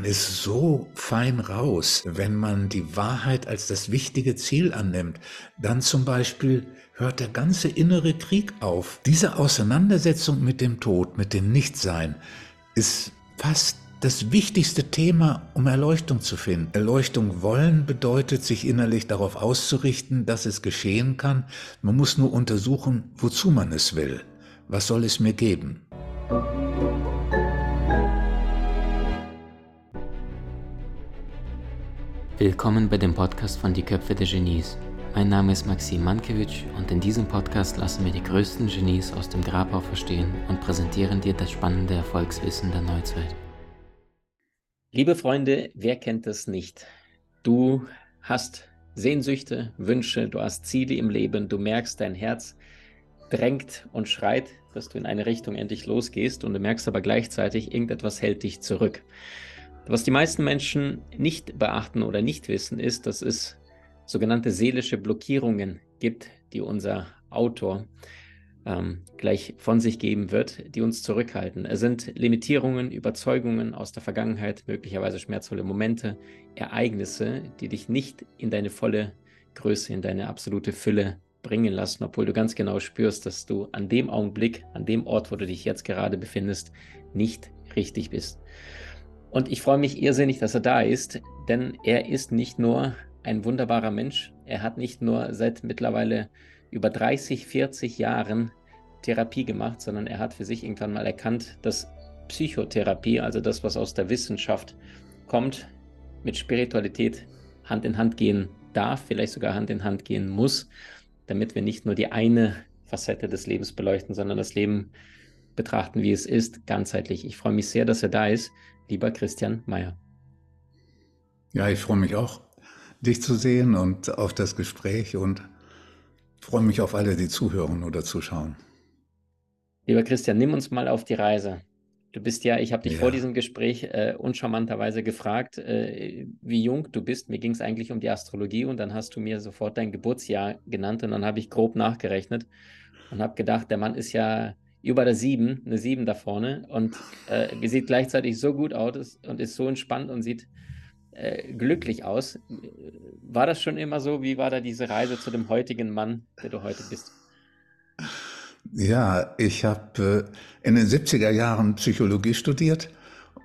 man ist so fein raus, wenn man die Wahrheit als das wichtige Ziel annimmt. Dann zum Beispiel hört der ganze innere Krieg auf. Diese Auseinandersetzung mit dem Tod, mit dem Nichtsein, ist fast das wichtigste Thema, um Erleuchtung zu finden. Erleuchtung wollen bedeutet, sich innerlich darauf auszurichten, dass es geschehen kann. Man muss nur untersuchen, wozu man es will. Was soll es mir geben? Willkommen bei dem Podcast von Die Köpfe der Genies. Mein Name ist Maxim Mankewitsch und in diesem Podcast lassen wir die größten Genies aus dem Grabau verstehen und präsentieren dir das spannende Erfolgswissen der Neuzeit. Liebe Freunde, wer kennt das nicht? Du hast Sehnsüchte, Wünsche, du hast Ziele im Leben, du merkst, dein Herz drängt und schreit, dass du in eine Richtung endlich losgehst und du merkst aber gleichzeitig, irgendetwas hält dich zurück. Was die meisten Menschen nicht beachten oder nicht wissen, ist, dass es sogenannte seelische Blockierungen gibt, die unser Autor ähm, gleich von sich geben wird, die uns zurückhalten. Es sind Limitierungen, Überzeugungen aus der Vergangenheit, möglicherweise schmerzvolle Momente, Ereignisse, die dich nicht in deine volle Größe, in deine absolute Fülle bringen lassen, obwohl du ganz genau spürst, dass du an dem Augenblick, an dem Ort, wo du dich jetzt gerade befindest, nicht richtig bist. Und ich freue mich irrsinnig, dass er da ist, denn er ist nicht nur ein wunderbarer Mensch, er hat nicht nur seit mittlerweile über 30, 40 Jahren Therapie gemacht, sondern er hat für sich irgendwann mal erkannt, dass Psychotherapie, also das, was aus der Wissenschaft kommt, mit Spiritualität Hand in Hand gehen darf, vielleicht sogar Hand in Hand gehen muss, damit wir nicht nur die eine Facette des Lebens beleuchten, sondern das Leben betrachten, wie es ist, ganzheitlich. Ich freue mich sehr, dass er da ist lieber Christian Mayer. Ja, ich freue mich auch, dich zu sehen und auf das Gespräch und freue mich auf alle, die zuhören oder zuschauen. Lieber Christian, nimm uns mal auf die Reise. Du bist ja, ich habe dich ja. vor diesem Gespräch äh, uncharmanterweise gefragt, äh, wie jung du bist. Mir ging es eigentlich um die Astrologie und dann hast du mir sofort dein Geburtsjahr genannt und dann habe ich grob nachgerechnet und habe gedacht, der Mann ist ja über der 7, eine 7 da vorne und äh, sieht gleichzeitig so gut aus und ist so entspannt und sieht äh, glücklich aus. War das schon immer so? Wie war da diese Reise zu dem heutigen Mann, der du heute bist? Ja, ich habe äh, in den 70er Jahren Psychologie studiert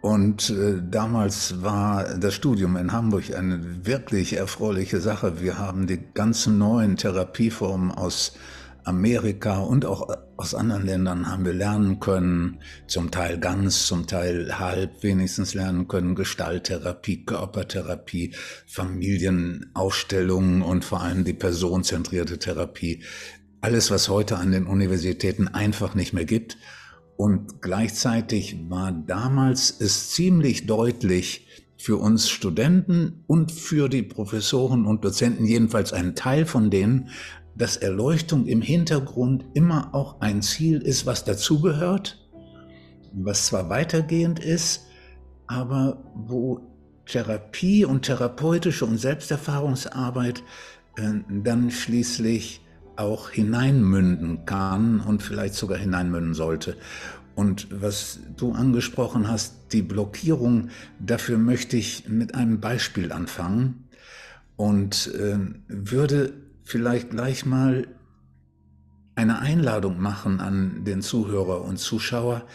und äh, damals war das Studium in Hamburg eine wirklich erfreuliche Sache. Wir haben die ganzen neuen Therapieformen aus Amerika und auch aus anderen Ländern haben wir lernen können, zum Teil ganz, zum Teil halb wenigstens lernen können, Gestalttherapie, Körpertherapie, Familienaufstellungen und vor allem die personenzentrierte Therapie. Alles, was heute an den Universitäten einfach nicht mehr gibt. Und gleichzeitig war damals es ziemlich deutlich, für uns Studenten und für die Professoren und Dozenten, jedenfalls ein Teil von denen, dass Erleuchtung im Hintergrund immer auch ein Ziel ist, was dazugehört, was zwar weitergehend ist, aber wo Therapie und therapeutische und Selbsterfahrungsarbeit äh, dann schließlich auch hineinmünden kann und vielleicht sogar hineinmünden sollte. Und was du angesprochen hast, die Blockierung, dafür möchte ich mit einem Beispiel anfangen und äh, würde vielleicht gleich mal eine Einladung machen an den Zuhörer und Zuschauer,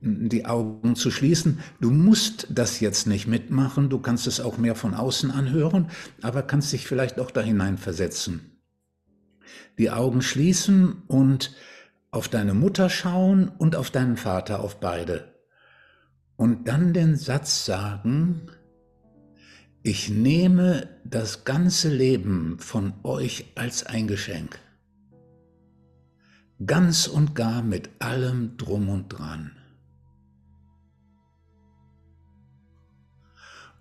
die Augen zu schließen. Du musst das jetzt nicht mitmachen, du kannst es auch mehr von außen anhören, aber kannst dich vielleicht auch da hineinversetzen. Die Augen schließen und auf deine Mutter schauen und auf deinen Vater, auf beide. Und dann den Satz sagen, ich nehme das ganze Leben von euch als ein Geschenk. Ganz und gar mit allem drum und dran.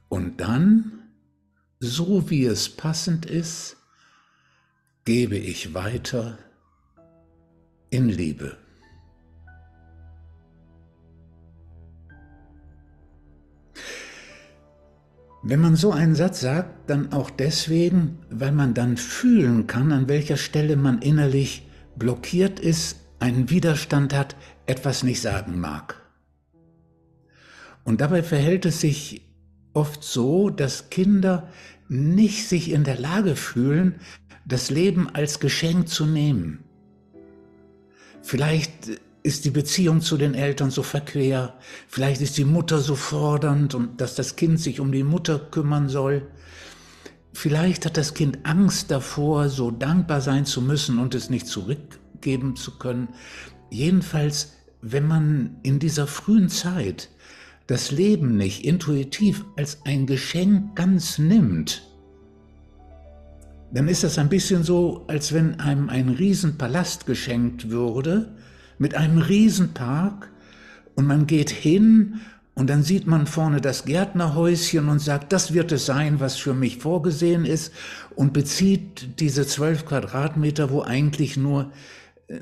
Und dann, so wie es passend ist, gebe ich weiter in Liebe. Wenn man so einen Satz sagt, dann auch deswegen, weil man dann fühlen kann, an welcher Stelle man innerlich blockiert ist, einen Widerstand hat, etwas nicht sagen mag. Und dabei verhält es sich oft so, dass Kinder nicht sich in der Lage fühlen, das Leben als Geschenk zu nehmen. Vielleicht ist die Beziehung zu den Eltern so verquer, vielleicht ist die Mutter so fordernd und dass das Kind sich um die Mutter kümmern soll. Vielleicht hat das Kind Angst davor, so dankbar sein zu müssen und es nicht zurückgeben zu können. Jedenfalls, wenn man in dieser frühen Zeit das Leben nicht intuitiv als ein Geschenk ganz nimmt, dann ist das ein bisschen so, als wenn einem ein Riesenpalast geschenkt würde, mit einem Riesenpark, und man geht hin und dann sieht man vorne das Gärtnerhäuschen und sagt, das wird es sein, was für mich vorgesehen ist, und bezieht diese zwölf Quadratmeter, wo eigentlich nur äh,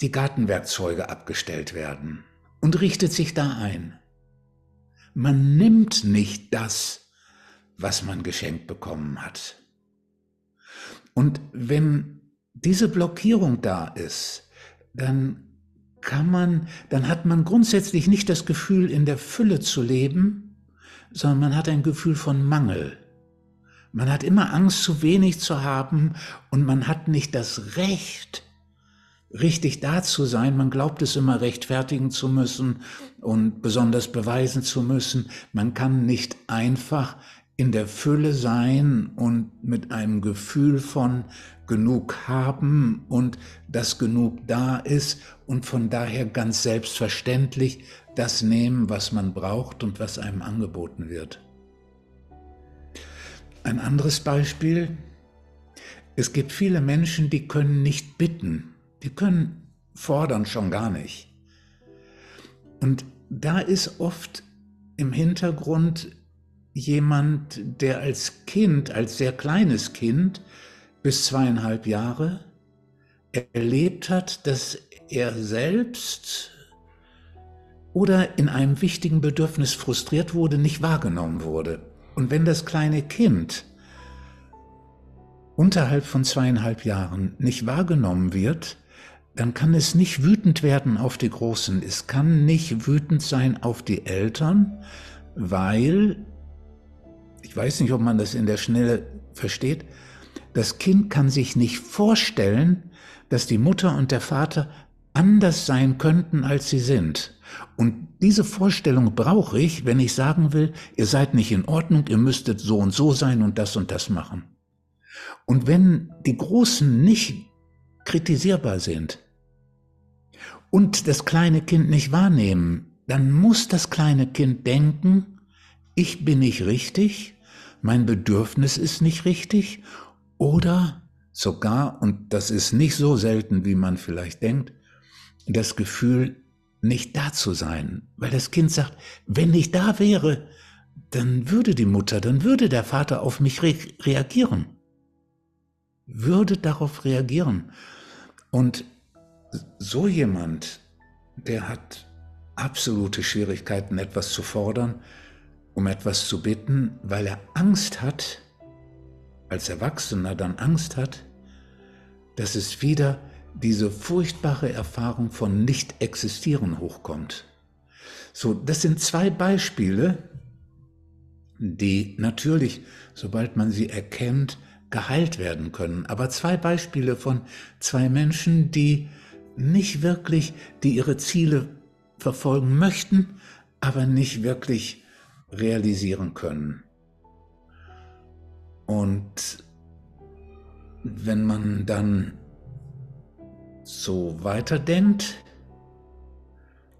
die Gartenwerkzeuge abgestellt werden, und richtet sich da ein. Man nimmt nicht das, was man geschenkt bekommen hat. Und wenn diese Blockierung da ist, dann kann man, dann hat man grundsätzlich nicht das Gefühl, in der Fülle zu leben, sondern man hat ein Gefühl von Mangel. Man hat immer Angst, zu wenig zu haben und man hat nicht das Recht, richtig da zu sein. Man glaubt es immer rechtfertigen zu müssen und besonders beweisen zu müssen. Man kann nicht einfach in der Fülle sein und mit einem Gefühl von genug haben und dass genug da ist und von daher ganz selbstverständlich das nehmen, was man braucht und was einem angeboten wird. Ein anderes Beispiel, es gibt viele Menschen, die können nicht bitten, die können fordern schon gar nicht. Und da ist oft im Hintergrund jemand, der als Kind, als sehr kleines Kind bis zweieinhalb Jahre erlebt hat, dass er selbst oder in einem wichtigen Bedürfnis frustriert wurde, nicht wahrgenommen wurde. Und wenn das kleine Kind unterhalb von zweieinhalb Jahren nicht wahrgenommen wird, dann kann es nicht wütend werden auf die Großen. Es kann nicht wütend sein auf die Eltern, weil ich weiß nicht, ob man das in der Schnelle versteht, das Kind kann sich nicht vorstellen, dass die Mutter und der Vater anders sein könnten, als sie sind. Und diese Vorstellung brauche ich, wenn ich sagen will, ihr seid nicht in Ordnung, ihr müsstet so und so sein und das und das machen. Und wenn die Großen nicht kritisierbar sind und das kleine Kind nicht wahrnehmen, dann muss das kleine Kind denken, ich bin nicht richtig, mein Bedürfnis ist nicht richtig oder sogar, und das ist nicht so selten, wie man vielleicht denkt, das Gefühl, nicht da zu sein, weil das Kind sagt, wenn ich da wäre, dann würde die Mutter, dann würde der Vater auf mich re reagieren, würde darauf reagieren. Und so jemand, der hat absolute Schwierigkeiten, etwas zu fordern, um etwas zu bitten, weil er Angst hat, als Erwachsener dann Angst hat, dass es wieder diese furchtbare Erfahrung von Nicht-Existieren hochkommt. So, das sind zwei Beispiele, die natürlich, sobald man sie erkennt, geheilt werden können. Aber zwei Beispiele von zwei Menschen, die nicht wirklich, die ihre Ziele verfolgen möchten, aber nicht wirklich realisieren können. Und wenn man dann so weiterdenkt,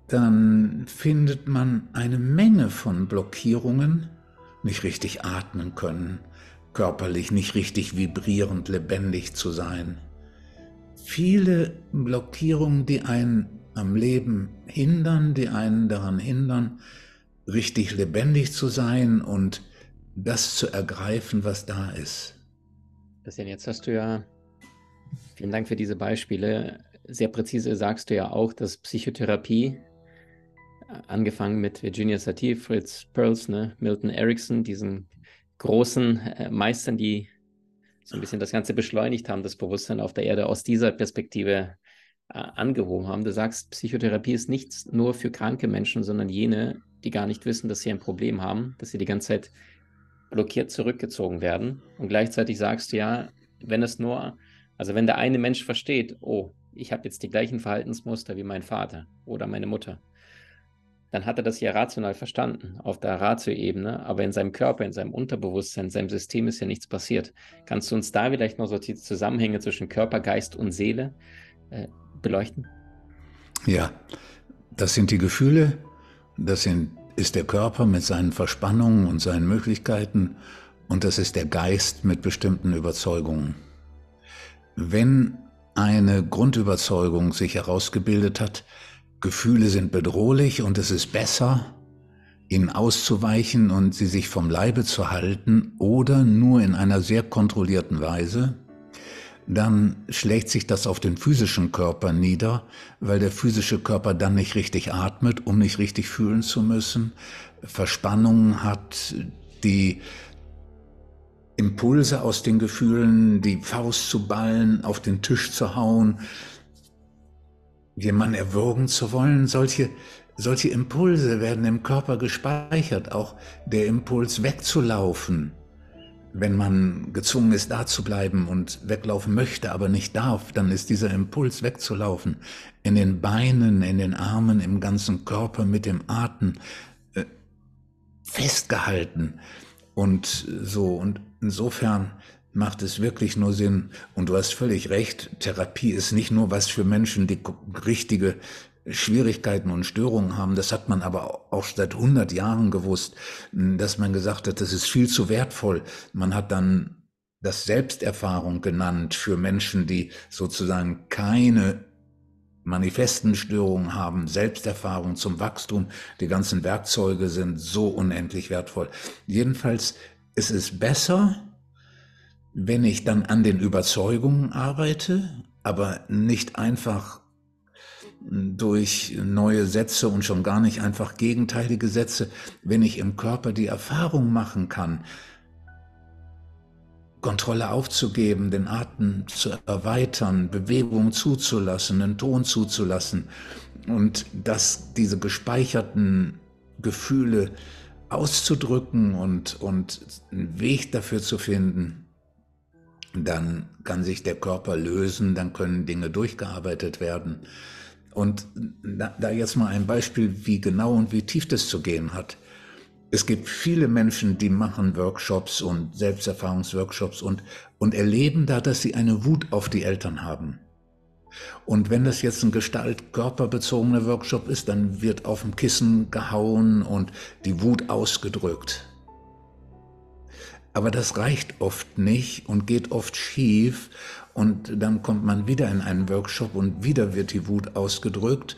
dann findet man eine Menge von Blockierungen, nicht richtig atmen können, körperlich nicht richtig vibrierend lebendig zu sein. Viele Blockierungen, die einen am Leben hindern, die einen daran hindern, richtig lebendig zu sein und das zu ergreifen, was da ist. Christian, jetzt hast du ja, vielen Dank für diese Beispiele. Sehr präzise sagst du ja auch, dass Psychotherapie, angefangen mit Virginia Satir, Fritz Perls, ne, Milton Erickson, diesen großen äh, Meistern, die so ein bisschen das Ganze beschleunigt haben, das Bewusstsein auf der Erde aus dieser Perspektive äh, angehoben haben. Du sagst, Psychotherapie ist nichts nur für kranke Menschen, sondern jene, die gar nicht wissen, dass sie ein Problem haben, dass sie die ganze Zeit blockiert zurückgezogen werden. Und gleichzeitig sagst du ja, wenn es nur, also wenn der eine Mensch versteht, oh, ich habe jetzt die gleichen Verhaltensmuster wie mein Vater oder meine Mutter, dann hat er das ja rational verstanden, auf der Ratio-Ebene, aber in seinem Körper, in seinem Unterbewusstsein, in seinem System ist ja nichts passiert. Kannst du uns da vielleicht noch so die Zusammenhänge zwischen Körper, Geist und Seele äh, beleuchten? Ja, das sind die Gefühle, das sind, ist der Körper mit seinen Verspannungen und seinen Möglichkeiten und das ist der Geist mit bestimmten Überzeugungen. Wenn eine Grundüberzeugung sich herausgebildet hat, Gefühle sind bedrohlich und es ist besser, ihnen auszuweichen und sie sich vom Leibe zu halten oder nur in einer sehr kontrollierten Weise, dann schlägt sich das auf den physischen Körper nieder, weil der physische Körper dann nicht richtig atmet, um nicht richtig fühlen zu müssen, Verspannungen hat, die Impulse aus den Gefühlen, die Faust zu ballen, auf den Tisch zu hauen, jemanden erwürgen zu wollen. Solche, solche Impulse werden im Körper gespeichert, auch der Impuls wegzulaufen. Wenn man gezwungen ist, da zu bleiben und weglaufen möchte, aber nicht darf, dann ist dieser Impuls wegzulaufen. In den Beinen, in den Armen, im ganzen Körper, mit dem Atem äh, festgehalten. Und so, und insofern macht es wirklich nur Sinn. Und du hast völlig recht, Therapie ist nicht nur was für Menschen, die richtige Schwierigkeiten und Störungen haben. Das hat man aber auch seit 100 Jahren gewusst, dass man gesagt hat, das ist viel zu wertvoll. Man hat dann das Selbsterfahrung genannt für Menschen, die sozusagen keine manifesten Störungen haben, Selbsterfahrung zum Wachstum. Die ganzen Werkzeuge sind so unendlich wertvoll. Jedenfalls ist es besser, wenn ich dann an den Überzeugungen arbeite, aber nicht einfach durch neue Sätze und schon gar nicht einfach gegenteilige Sätze, wenn ich im Körper die Erfahrung machen kann, Kontrolle aufzugeben, den Atem zu erweitern, Bewegung zuzulassen, einen Ton zuzulassen und dass diese gespeicherten Gefühle auszudrücken und, und einen Weg dafür zu finden, dann kann sich der Körper lösen, dann können Dinge durchgearbeitet werden. Und da, jetzt mal ein Beispiel, wie genau und wie tief das zu gehen hat. Es gibt viele Menschen, die machen Workshops und Selbsterfahrungsworkshops und, und erleben da, dass sie eine Wut auf die Eltern haben. Und wenn das jetzt ein gestalt-körperbezogener Workshop ist, dann wird auf dem Kissen gehauen und die Wut ausgedrückt. Aber das reicht oft nicht und geht oft schief und dann kommt man wieder in einen Workshop und wieder wird die Wut ausgedrückt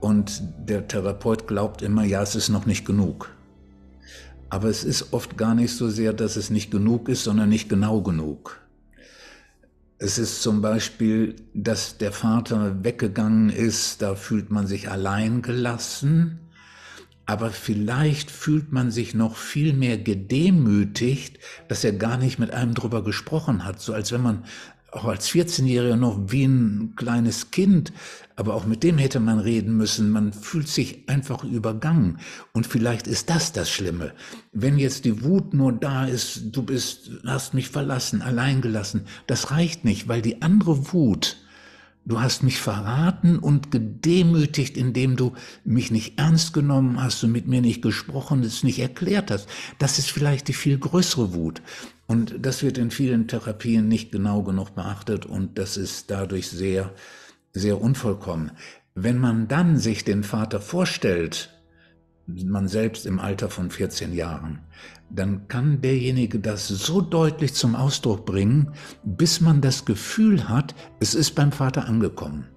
und der Therapeut glaubt immer, ja, es ist noch nicht genug. Aber es ist oft gar nicht so sehr, dass es nicht genug ist, sondern nicht genau genug. Es ist zum Beispiel, dass der Vater weggegangen ist, da fühlt man sich allein gelassen aber vielleicht fühlt man sich noch viel mehr gedemütigt, dass er gar nicht mit einem drüber gesprochen hat, so als wenn man auch als 14-Jähriger noch wie ein kleines Kind, aber auch mit dem hätte man reden müssen. Man fühlt sich einfach übergangen. Und vielleicht ist das das Schlimme. Wenn jetzt die Wut nur da ist, du bist, hast mich verlassen, allein gelassen, das reicht nicht, weil die andere Wut, Du hast mich verraten und gedemütigt, indem du mich nicht ernst genommen hast und mit mir nicht gesprochen, es nicht erklärt hast. Das ist vielleicht die viel größere Wut. Und das wird in vielen Therapien nicht genau genug beachtet und das ist dadurch sehr, sehr unvollkommen. Wenn man dann sich den Vater vorstellt, man selbst im Alter von 14 Jahren, dann kann derjenige das so deutlich zum Ausdruck bringen, bis man das Gefühl hat, es ist beim Vater angekommen.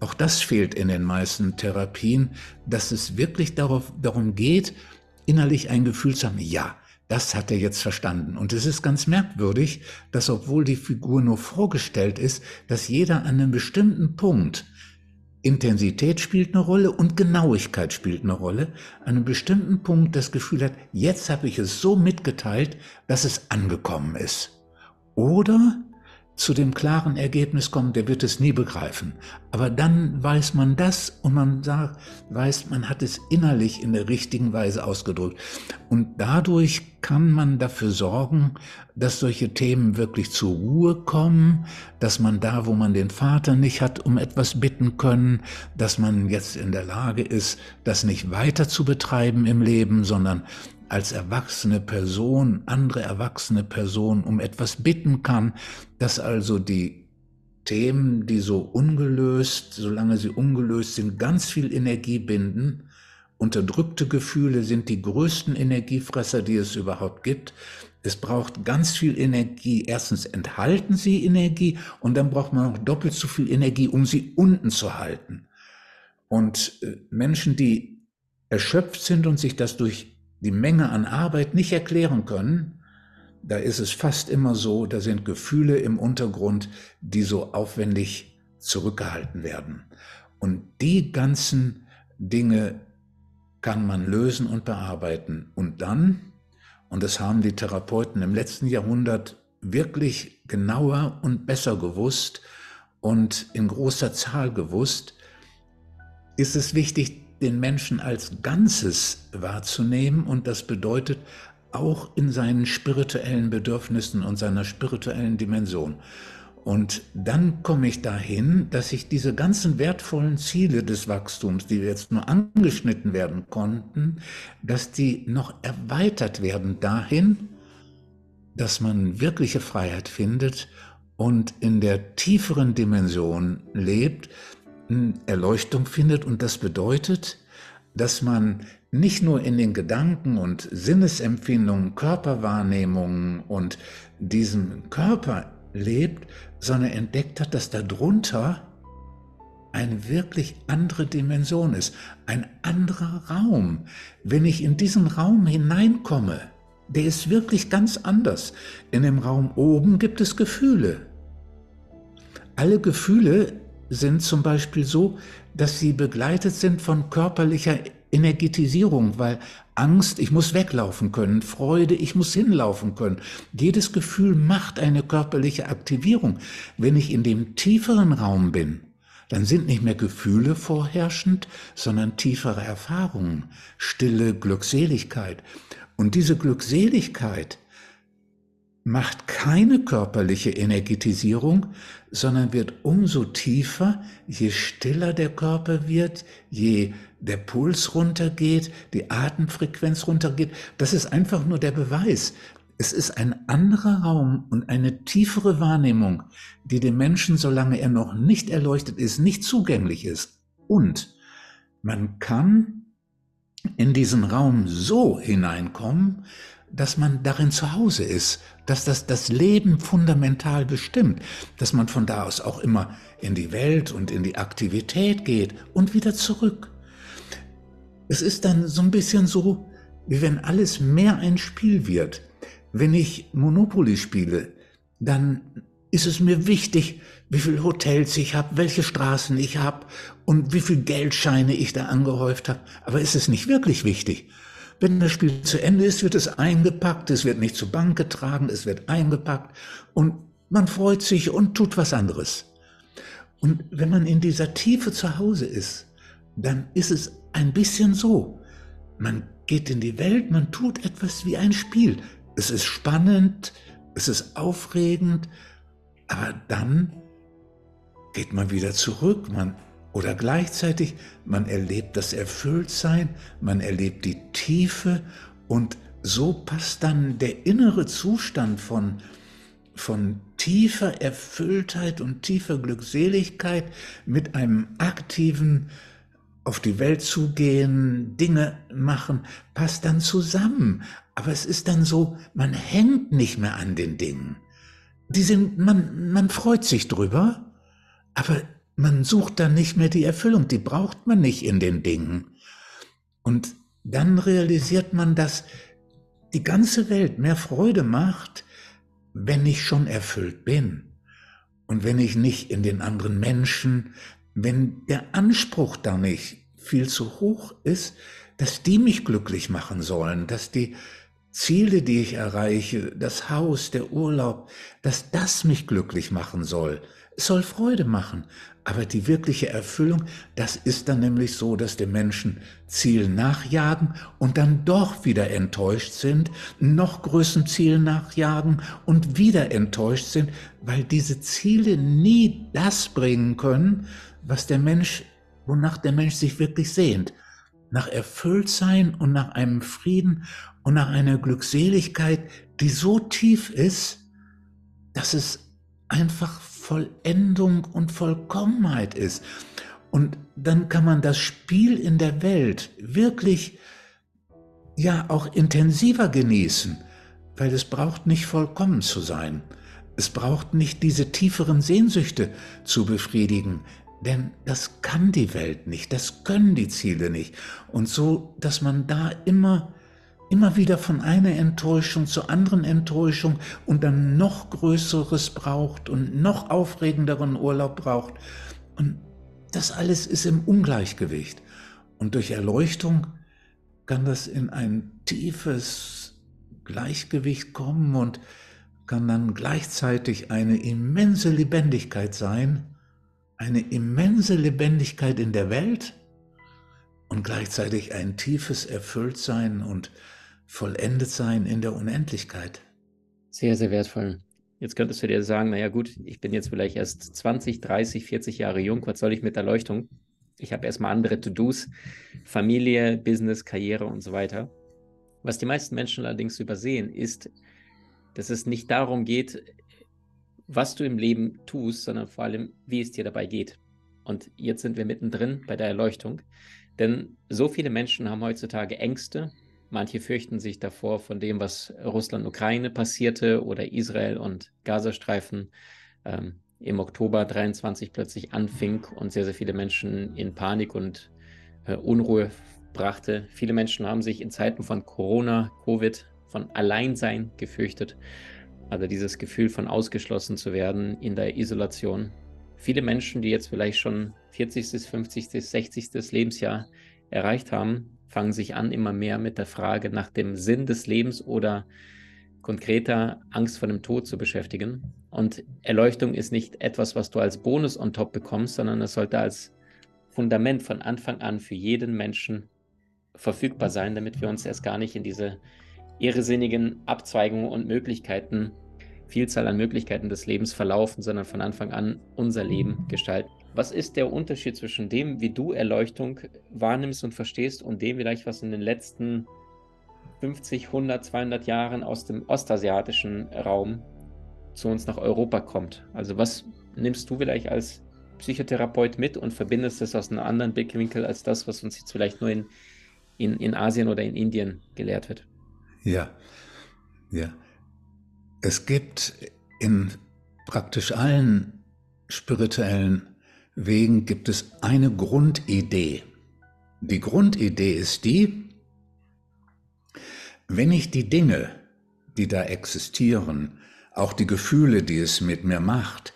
Auch das fehlt in den meisten Therapien, dass es wirklich darauf, darum geht, innerlich ein Gefühl zu haben, ja, das hat er jetzt verstanden. Und es ist ganz merkwürdig, dass obwohl die Figur nur vorgestellt ist, dass jeder an einem bestimmten Punkt Intensität spielt eine Rolle und Genauigkeit spielt eine Rolle. An einem bestimmten Punkt das Gefühl hat, jetzt habe ich es so mitgeteilt, dass es angekommen ist. Oder zu dem klaren Ergebnis kommt, der wird es nie begreifen. Aber dann weiß man das und man sagt, weiß, man hat es innerlich in der richtigen Weise ausgedrückt. Und dadurch kann man dafür sorgen, dass solche Themen wirklich zur Ruhe kommen, dass man da, wo man den Vater nicht hat, um etwas bitten können, dass man jetzt in der Lage ist, das nicht weiter zu betreiben im Leben, sondern als erwachsene Person, andere erwachsene Person um etwas bitten kann, dass also die Themen, die so ungelöst, solange sie ungelöst sind, ganz viel Energie binden. Unterdrückte Gefühle sind die größten Energiefresser, die es überhaupt gibt. Es braucht ganz viel Energie. Erstens enthalten sie Energie und dann braucht man noch doppelt so viel Energie, um sie unten zu halten. Und äh, Menschen, die erschöpft sind und sich das durch die Menge an Arbeit nicht erklären können, da ist es fast immer so, da sind Gefühle im Untergrund, die so aufwendig zurückgehalten werden. Und die ganzen Dinge kann man lösen und bearbeiten. Und dann, und das haben die Therapeuten im letzten Jahrhundert wirklich genauer und besser gewusst und in großer Zahl gewusst, ist es wichtig, den Menschen als Ganzes wahrzunehmen und das bedeutet auch in seinen spirituellen Bedürfnissen und seiner spirituellen Dimension. Und dann komme ich dahin, dass ich diese ganzen wertvollen Ziele des Wachstums, die jetzt nur angeschnitten werden konnten, dass die noch erweitert werden dahin, dass man wirkliche Freiheit findet und in der tieferen Dimension lebt, Erleuchtung findet und das bedeutet, dass man nicht nur in den Gedanken und Sinnesempfindungen, Körperwahrnehmungen und diesem Körper lebt, sondern entdeckt hat, dass darunter eine wirklich andere Dimension ist, ein anderer Raum. Wenn ich in diesen Raum hineinkomme, der ist wirklich ganz anders. In dem Raum oben gibt es Gefühle. Alle Gefühle sind zum Beispiel so, dass sie begleitet sind von körperlicher Energetisierung, weil Angst, ich muss weglaufen können, Freude, ich muss hinlaufen können. Jedes Gefühl macht eine körperliche Aktivierung. Wenn ich in dem tieferen Raum bin, dann sind nicht mehr Gefühle vorherrschend, sondern tiefere Erfahrungen, stille Glückseligkeit. Und diese Glückseligkeit macht keine körperliche Energetisierung, sondern wird umso tiefer, je stiller der Körper wird, je der Puls runtergeht, die Atemfrequenz runtergeht. Das ist einfach nur der Beweis. Es ist ein anderer Raum und eine tiefere Wahrnehmung, die dem Menschen, solange er noch nicht erleuchtet ist, nicht zugänglich ist. Und man kann in diesen Raum so hineinkommen, dass man darin zu Hause ist, dass das das Leben fundamental bestimmt, dass man von da aus auch immer in die Welt und in die Aktivität geht und wieder zurück. Es ist dann so ein bisschen so, wie wenn alles mehr ein Spiel wird. Wenn ich Monopoly spiele, dann ist es mir wichtig, wie viele Hotels ich habe, welche Straßen ich habe und wie viele Geldscheine ich da angehäuft habe. Aber ist es nicht wirklich wichtig? Wenn das Spiel zu Ende ist, wird es eingepackt, es wird nicht zur Bank getragen, es wird eingepackt und man freut sich und tut was anderes. Und wenn man in dieser Tiefe zu Hause ist, dann ist es ein bisschen so. Man geht in die Welt, man tut etwas wie ein Spiel. Es ist spannend, es ist aufregend, aber dann geht man wieder zurück, man oder gleichzeitig, man erlebt das Erfülltsein, man erlebt die Tiefe und so passt dann der innere Zustand von, von tiefer Erfülltheit und tiefer Glückseligkeit mit einem aktiven auf die Welt zugehen, Dinge machen, passt dann zusammen. Aber es ist dann so, man hängt nicht mehr an den Dingen. Die sind, man, man freut sich drüber, aber man sucht dann nicht mehr die Erfüllung, die braucht man nicht in den Dingen. Und dann realisiert man, dass die ganze Welt mehr Freude macht, wenn ich schon erfüllt bin. Und wenn ich nicht in den anderen Menschen, wenn der Anspruch da nicht viel zu hoch ist, dass die mich glücklich machen sollen, dass die Ziele, die ich erreiche, das Haus, der Urlaub, dass das mich glücklich machen soll. Es soll Freude machen. Aber die wirkliche Erfüllung, das ist dann nämlich so, dass die Menschen Ziel nachjagen und dann doch wieder enttäuscht sind, noch größeren Ziel nachjagen und wieder enttäuscht sind, weil diese Ziele nie das bringen können, was der Mensch, wonach der Mensch sich wirklich sehnt. Nach Erfülltsein und nach einem Frieden und nach einer Glückseligkeit, die so tief ist, dass es einfach Vollendung und Vollkommenheit ist. Und dann kann man das Spiel in der Welt wirklich ja auch intensiver genießen, weil es braucht nicht vollkommen zu sein. Es braucht nicht diese tieferen Sehnsüchte zu befriedigen, denn das kann die Welt nicht, das können die Ziele nicht. Und so, dass man da immer immer wieder von einer Enttäuschung zur anderen Enttäuschung und dann noch Größeres braucht und noch aufregenderen Urlaub braucht. Und das alles ist im Ungleichgewicht. Und durch Erleuchtung kann das in ein tiefes Gleichgewicht kommen und kann dann gleichzeitig eine immense Lebendigkeit sein, eine immense Lebendigkeit in der Welt und gleichzeitig ein tiefes Erfülltsein und vollendet sein in der Unendlichkeit. Sehr, sehr wertvoll. Jetzt könntest du dir sagen, naja gut, ich bin jetzt vielleicht erst 20, 30, 40 Jahre jung, was soll ich mit Erleuchtung? Ich habe erstmal andere To-Dos, Familie, Business, Karriere und so weiter. Was die meisten Menschen allerdings übersehen, ist, dass es nicht darum geht, was du im Leben tust, sondern vor allem, wie es dir dabei geht. Und jetzt sind wir mittendrin bei der Erleuchtung. Denn so viele Menschen haben heutzutage Ängste, Manche fürchten sich davor von dem, was Russland-Ukraine passierte oder Israel und Gazastreifen ähm, im Oktober 23 plötzlich anfing und sehr, sehr viele Menschen in Panik und äh, Unruhe brachte. Viele Menschen haben sich in Zeiten von Corona, Covid, von Alleinsein gefürchtet. Also dieses Gefühl von ausgeschlossen zu werden in der Isolation. Viele Menschen, die jetzt vielleicht schon 40., 50., 60. Lebensjahr erreicht haben, fangen sich an, immer mehr mit der Frage nach dem Sinn des Lebens oder konkreter Angst vor dem Tod zu beschäftigen. Und Erleuchtung ist nicht etwas, was du als Bonus on top bekommst, sondern es sollte als Fundament von Anfang an für jeden Menschen verfügbar sein, damit wir uns erst gar nicht in diese irrsinnigen Abzweigungen und Möglichkeiten, Vielzahl an Möglichkeiten des Lebens verlaufen, sondern von Anfang an unser Leben gestalten. Was ist der Unterschied zwischen dem, wie du Erleuchtung wahrnimmst und verstehst, und dem vielleicht, was in den letzten 50, 100, 200 Jahren aus dem ostasiatischen Raum zu uns nach Europa kommt? Also was nimmst du vielleicht als Psychotherapeut mit und verbindest es aus einem anderen Blickwinkel als das, was uns jetzt vielleicht nur in, in, in Asien oder in Indien gelehrt wird? Ja, ja. Es gibt in praktisch allen spirituellen Wegen gibt es eine Grundidee. Die Grundidee ist die, wenn ich die Dinge, die da existieren, auch die Gefühle, die es mit mir macht,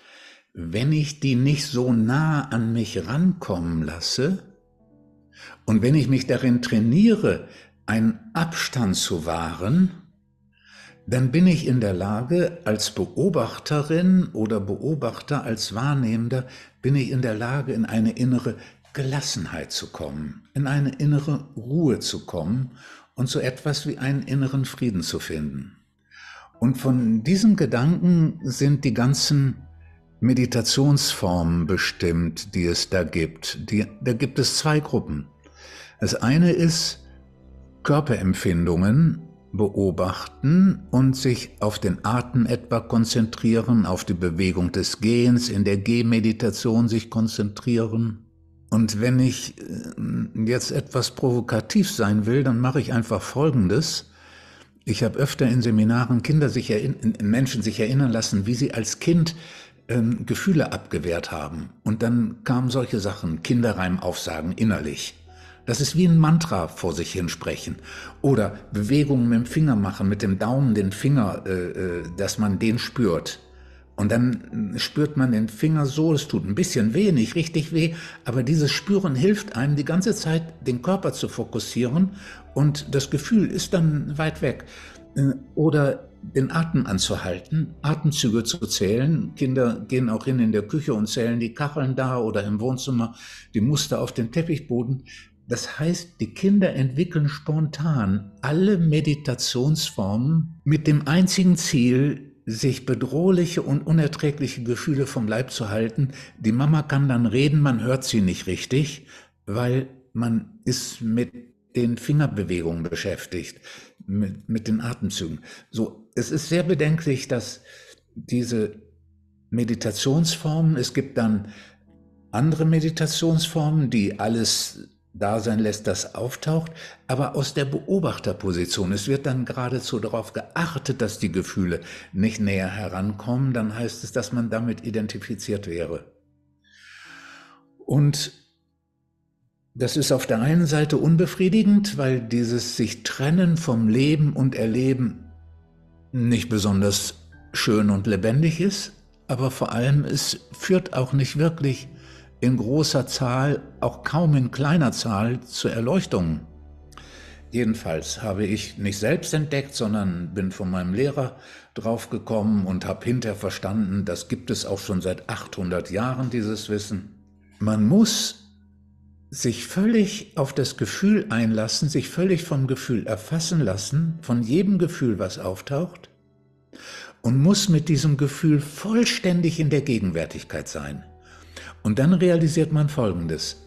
wenn ich die nicht so nah an mich rankommen lasse und wenn ich mich darin trainiere, einen Abstand zu wahren, dann bin ich in der Lage, als Beobachterin oder Beobachter, als Wahrnehmender, bin ich in der Lage, in eine innere Gelassenheit zu kommen, in eine innere Ruhe zu kommen und so etwas wie einen inneren Frieden zu finden. Und von diesem Gedanken sind die ganzen Meditationsformen bestimmt, die es da gibt. Die, da gibt es zwei Gruppen. Das eine ist Körperempfindungen beobachten und sich auf den Atem etwa konzentrieren, auf die Bewegung des Gehens, in der Gehmeditation sich konzentrieren. Und wenn ich äh, jetzt etwas provokativ sein will, dann mache ich einfach Folgendes. Ich habe öfter in Seminaren Kinder sich Menschen sich erinnern lassen, wie sie als Kind ähm, Gefühle abgewehrt haben. Und dann kamen solche Sachen, Kinderreim aufsagen innerlich. Das ist wie ein Mantra vor sich hinsprechen. Oder Bewegungen mit dem Finger machen, mit dem Daumen den Finger, äh, äh, dass man den spürt. Und dann spürt man den Finger so, es tut ein bisschen weh, nicht richtig weh, aber dieses Spüren hilft einem die ganze Zeit, den Körper zu fokussieren und das Gefühl ist dann weit weg. Äh, oder den Atem anzuhalten, Atemzüge zu zählen. Kinder gehen auch hin in der Küche und zählen die Kacheln da oder im Wohnzimmer die Muster auf dem Teppichboden. Das heißt, die Kinder entwickeln spontan alle Meditationsformen mit dem einzigen Ziel, sich bedrohliche und unerträgliche Gefühle vom Leib zu halten. Die Mama kann dann reden, man hört sie nicht richtig, weil man ist mit den Fingerbewegungen beschäftigt, mit, mit den Atemzügen. So, es ist sehr bedenklich, dass diese Meditationsformen, es gibt dann andere Meditationsformen, die alles da sein lässt, das auftaucht, aber aus der Beobachterposition. Es wird dann geradezu darauf geachtet, dass die Gefühle nicht näher herankommen, dann heißt es, dass man damit identifiziert wäre. Und das ist auf der einen Seite unbefriedigend, weil dieses sich trennen vom Leben und Erleben nicht besonders schön und lebendig ist, aber vor allem es führt auch nicht wirklich in großer Zahl, auch kaum in kleiner Zahl zur Erleuchtung. Jedenfalls habe ich nicht selbst entdeckt, sondern bin von meinem Lehrer draufgekommen und habe hinterher verstanden, das gibt es auch schon seit 800 Jahren, dieses Wissen. Man muss sich völlig auf das Gefühl einlassen, sich völlig vom Gefühl erfassen lassen, von jedem Gefühl, was auftaucht, und muss mit diesem Gefühl vollständig in der Gegenwärtigkeit sein. Und dann realisiert man Folgendes.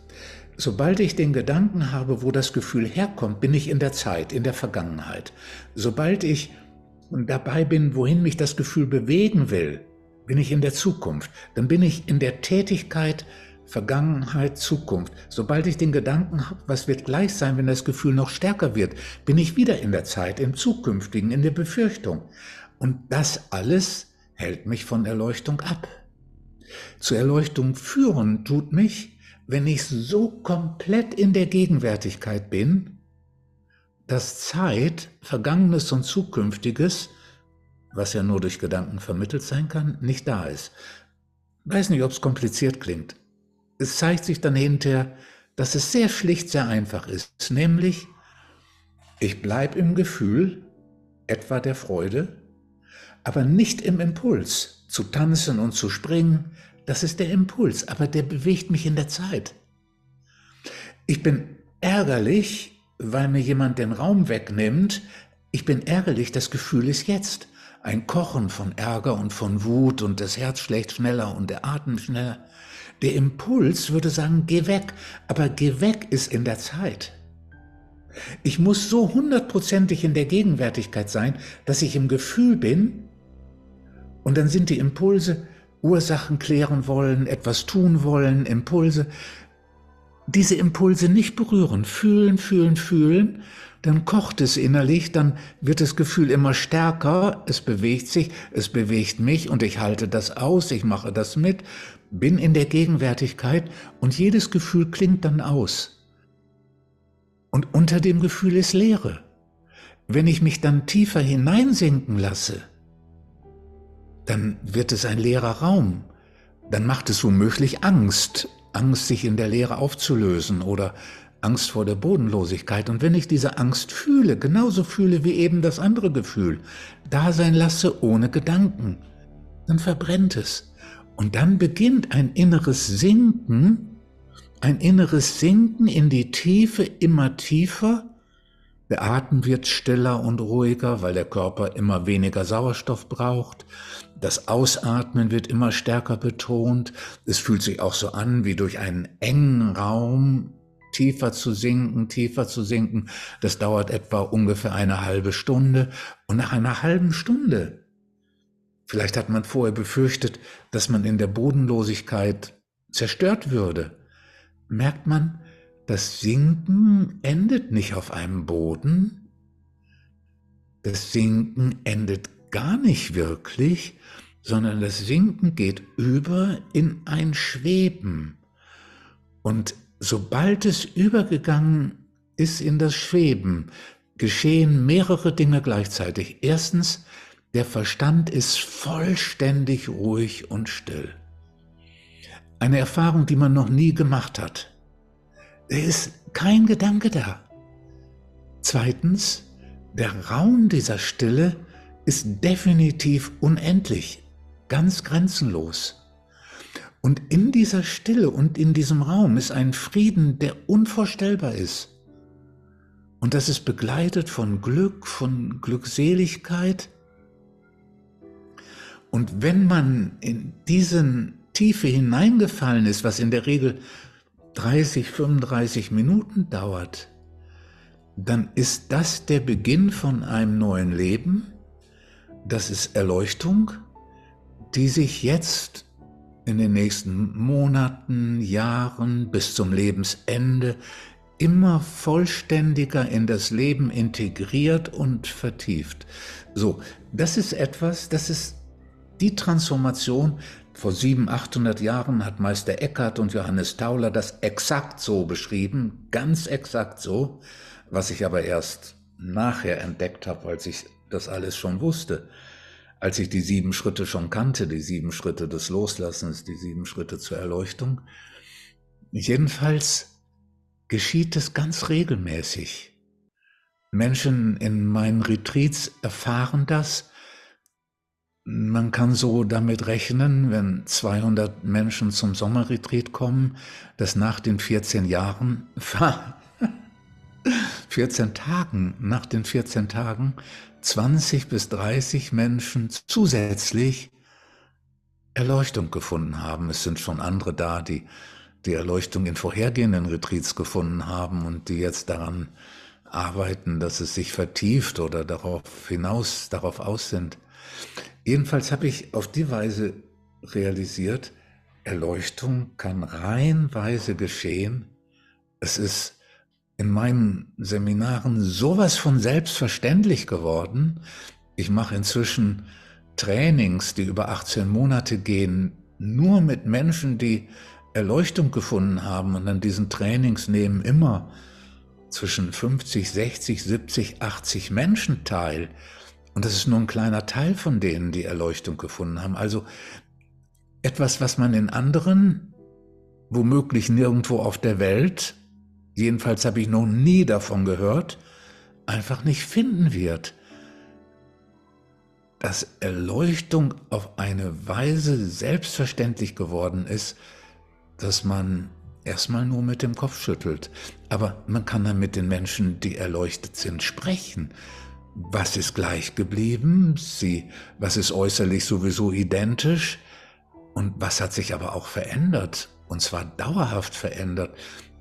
Sobald ich den Gedanken habe, wo das Gefühl herkommt, bin ich in der Zeit, in der Vergangenheit. Sobald ich dabei bin, wohin mich das Gefühl bewegen will, bin ich in der Zukunft. Dann bin ich in der Tätigkeit Vergangenheit, Zukunft. Sobald ich den Gedanken habe, was wird gleich sein, wenn das Gefühl noch stärker wird, bin ich wieder in der Zeit, im Zukünftigen, in der Befürchtung. Und das alles hält mich von Erleuchtung ab. Zur Erleuchtung führen tut mich, wenn ich so komplett in der Gegenwärtigkeit bin, dass Zeit, Vergangenes und Zukünftiges, was ja nur durch Gedanken vermittelt sein kann, nicht da ist. Weiß nicht, ob es kompliziert klingt. Es zeigt sich dann hinterher, dass es sehr schlicht, sehr einfach ist. Nämlich, ich bleibe im Gefühl, etwa der Freude, aber nicht im Impuls, zu tanzen und zu springen, das ist der Impuls, aber der bewegt mich in der Zeit. Ich bin ärgerlich, weil mir jemand den Raum wegnimmt. Ich bin ärgerlich, das Gefühl ist jetzt. Ein Kochen von Ärger und von Wut und das Herz schlägt schneller und der Atem schneller. Der Impuls würde sagen, geh weg, aber geh weg ist in der Zeit. Ich muss so hundertprozentig in der Gegenwärtigkeit sein, dass ich im Gefühl bin und dann sind die Impulse, Ursachen klären wollen, etwas tun wollen, Impulse. Diese Impulse nicht berühren, fühlen, fühlen, fühlen, dann kocht es innerlich, dann wird das Gefühl immer stärker, es bewegt sich, es bewegt mich und ich halte das aus, ich mache das mit, bin in der Gegenwärtigkeit und jedes Gefühl klingt dann aus. Und unter dem Gefühl ist Leere. Wenn ich mich dann tiefer hineinsinken lasse, dann wird es ein leerer Raum. Dann macht es womöglich Angst, Angst, sich in der Leere aufzulösen oder Angst vor der Bodenlosigkeit. Und wenn ich diese Angst fühle, genauso fühle wie eben das andere Gefühl, da sein lasse ohne Gedanken, dann verbrennt es. Und dann beginnt ein inneres Sinken, ein inneres Sinken in die Tiefe immer tiefer, der Atem wird stiller und ruhiger, weil der Körper immer weniger Sauerstoff braucht. Das Ausatmen wird immer stärker betont. Es fühlt sich auch so an, wie durch einen engen Raum tiefer zu sinken, tiefer zu sinken. Das dauert etwa ungefähr eine halbe Stunde. Und nach einer halben Stunde, vielleicht hat man vorher befürchtet, dass man in der Bodenlosigkeit zerstört würde, merkt man, das Sinken endet nicht auf einem Boden. Das Sinken endet gar nicht wirklich, sondern das Sinken geht über in ein Schweben. Und sobald es übergegangen ist in das Schweben, geschehen mehrere Dinge gleichzeitig. Erstens, der Verstand ist vollständig ruhig und still. Eine Erfahrung, die man noch nie gemacht hat. Ist kein Gedanke da. Zweitens, der Raum dieser Stille ist definitiv unendlich, ganz grenzenlos. Und in dieser Stille und in diesem Raum ist ein Frieden, der unvorstellbar ist. Und das ist begleitet von Glück, von Glückseligkeit. Und wenn man in diesen Tiefe hineingefallen ist, was in der Regel 30, 35 Minuten dauert, dann ist das der Beginn von einem neuen Leben. Das ist Erleuchtung, die sich jetzt in den nächsten Monaten, Jahren bis zum Lebensende immer vollständiger in das Leben integriert und vertieft. So, das ist etwas, das ist die Transformation. Vor 700, 800 Jahren hat Meister Eckhart und Johannes Tauler das exakt so beschrieben, ganz exakt so was ich aber erst nachher entdeckt habe, als ich das alles schon wusste, als ich die sieben Schritte schon kannte, die sieben Schritte des Loslassens, die sieben Schritte zur Erleuchtung. Jedenfalls geschieht es ganz regelmäßig. Menschen in meinen Retreats erfahren das. Man kann so damit rechnen, wenn 200 Menschen zum Sommerretreat kommen, dass nach den 14 Jahren 14 Tagen, nach den 14 Tagen 20 bis 30 Menschen zusätzlich Erleuchtung gefunden haben. Es sind schon andere da, die die Erleuchtung in vorhergehenden Retreats gefunden haben und die jetzt daran arbeiten, dass es sich vertieft oder darauf hinaus, darauf aus sind. Jedenfalls habe ich auf die Weise realisiert, Erleuchtung kann reinweise geschehen. Es ist in meinen Seminaren sowas von selbstverständlich geworden. Ich mache inzwischen Trainings, die über 18 Monate gehen, nur mit Menschen, die Erleuchtung gefunden haben. Und an diesen Trainings nehmen immer zwischen 50, 60, 70, 80 Menschen teil. Und das ist nur ein kleiner Teil von denen, die Erleuchtung gefunden haben. Also etwas, was man in anderen, womöglich nirgendwo auf der Welt, jedenfalls habe ich noch nie davon gehört, einfach nicht finden wird. Dass Erleuchtung auf eine Weise selbstverständlich geworden ist, dass man erstmal nur mit dem Kopf schüttelt. Aber man kann dann mit den Menschen, die erleuchtet sind, sprechen. Was ist gleich geblieben? Sie, was ist äußerlich sowieso identisch? Und was hat sich aber auch verändert? Und zwar dauerhaft verändert.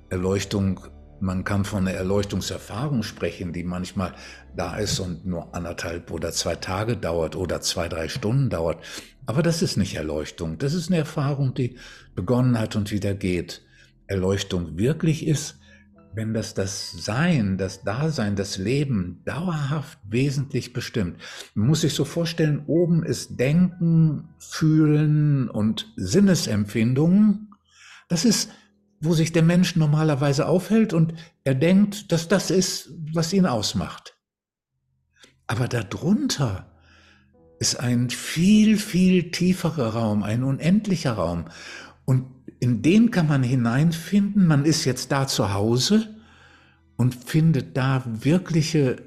Erleuchtung, man kann von einer Erleuchtungserfahrung sprechen, die manchmal da ist und nur anderthalb oder zwei Tage dauert oder zwei, drei Stunden dauert. Aber das ist nicht Erleuchtung. Das ist eine Erfahrung, die begonnen hat und wieder geht. Erleuchtung wirklich ist, wenn das das Sein, das Dasein, das Leben dauerhaft wesentlich bestimmt. Man muss sich so vorstellen, oben ist Denken, Fühlen und Sinnesempfindungen. Das ist wo sich der Mensch normalerweise aufhält und er denkt, dass das ist, was ihn ausmacht. Aber darunter ist ein viel, viel tieferer Raum, ein unendlicher Raum. Und in den kann man hineinfinden. Man ist jetzt da zu Hause und findet da wirkliche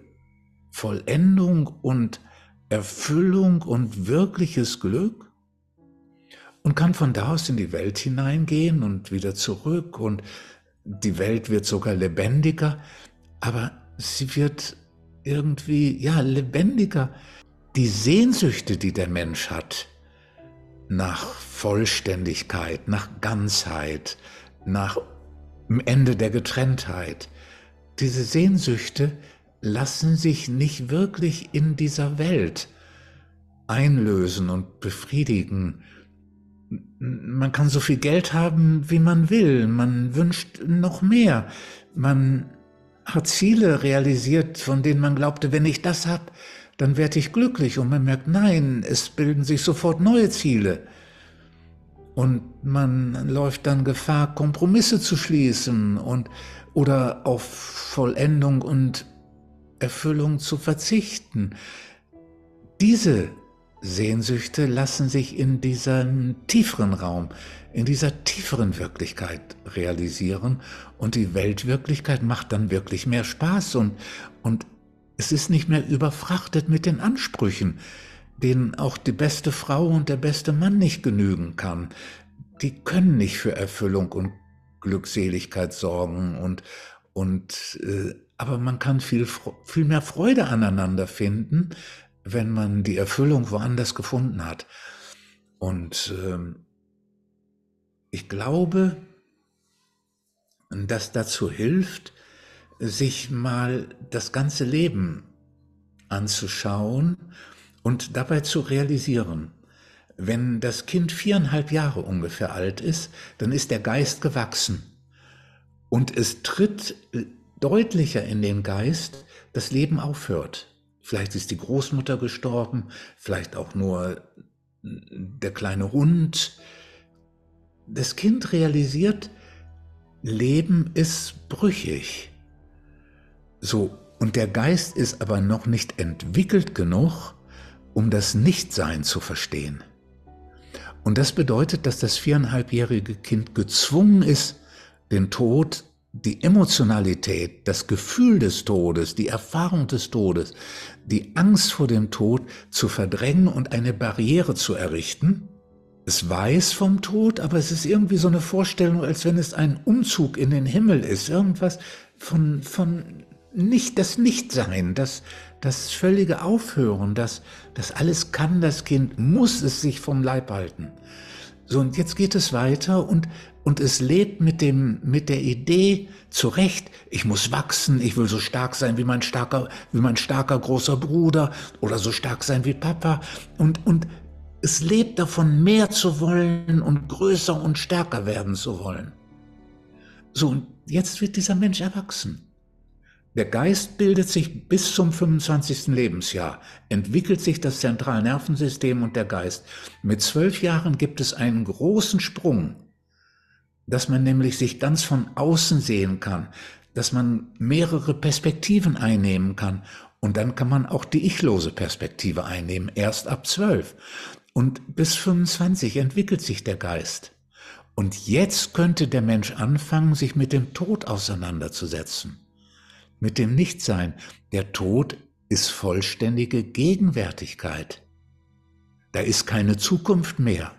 Vollendung und Erfüllung und wirkliches Glück und kann von da aus in die Welt hineingehen und wieder zurück und die Welt wird sogar lebendiger, aber sie wird irgendwie, ja, lebendiger. Die Sehnsüchte, die der Mensch hat, nach Vollständigkeit, nach Ganzheit, nach Ende der Getrenntheit, diese Sehnsüchte lassen sich nicht wirklich in dieser Welt einlösen und befriedigen man kann so viel Geld haben, wie man will. Man wünscht noch mehr. Man hat Ziele realisiert, von denen man glaubte, wenn ich das habe, dann werde ich glücklich. Und man merkt, nein, es bilden sich sofort neue Ziele. Und man läuft dann Gefahr, Kompromisse zu schließen und oder auf Vollendung und Erfüllung zu verzichten. Diese Sehnsüchte lassen sich in diesem tieferen Raum, in dieser tieferen Wirklichkeit realisieren und die Weltwirklichkeit macht dann wirklich mehr Spaß und, und es ist nicht mehr überfrachtet mit den Ansprüchen, denen auch die beste Frau und der beste Mann nicht genügen kann. Die können nicht für Erfüllung und Glückseligkeit sorgen und, und äh, aber man kann viel, viel mehr Freude aneinander finden, wenn man die Erfüllung woanders gefunden hat. Und ähm, ich glaube, das dazu hilft, sich mal das ganze Leben anzuschauen und dabei zu realisieren, wenn das Kind viereinhalb Jahre ungefähr alt ist, dann ist der Geist gewachsen. Und es tritt deutlicher in den Geist, das Leben aufhört. Vielleicht ist die Großmutter gestorben, vielleicht auch nur der kleine Hund. Das Kind realisiert, Leben ist brüchig. So, und der Geist ist aber noch nicht entwickelt genug, um das Nichtsein zu verstehen. Und das bedeutet, dass das viereinhalbjährige Kind gezwungen ist, den Tod, die Emotionalität, das Gefühl des Todes, die Erfahrung des Todes, die Angst vor dem Tod zu verdrängen und eine Barriere zu errichten, es weiß vom Tod, aber es ist irgendwie so eine Vorstellung, als wenn es ein Umzug in den Himmel ist. Irgendwas von, von nicht, das Nichtsein, das, das völlige Aufhören, das, das alles kann das Kind, muss es sich vom Leib halten. So, und jetzt geht es weiter und, und es lebt mit dem, mit der Idee zurecht, ich muss wachsen, ich will so stark sein wie mein starker, wie mein starker großer Bruder oder so stark sein wie Papa und, und es lebt davon, mehr zu wollen und größer und stärker werden zu wollen. So, und jetzt wird dieser Mensch erwachsen. Der Geist bildet sich bis zum 25. Lebensjahr, entwickelt sich das Zentralnervensystem und der Geist. Mit zwölf Jahren gibt es einen großen Sprung, dass man nämlich sich ganz von außen sehen kann, dass man mehrere Perspektiven einnehmen kann und dann kann man auch die ichlose Perspektive einnehmen, erst ab zwölf. Und bis 25 entwickelt sich der Geist. Und jetzt könnte der Mensch anfangen, sich mit dem Tod auseinanderzusetzen. Mit dem Nichtsein. Der Tod ist vollständige Gegenwärtigkeit. Da ist keine Zukunft mehr.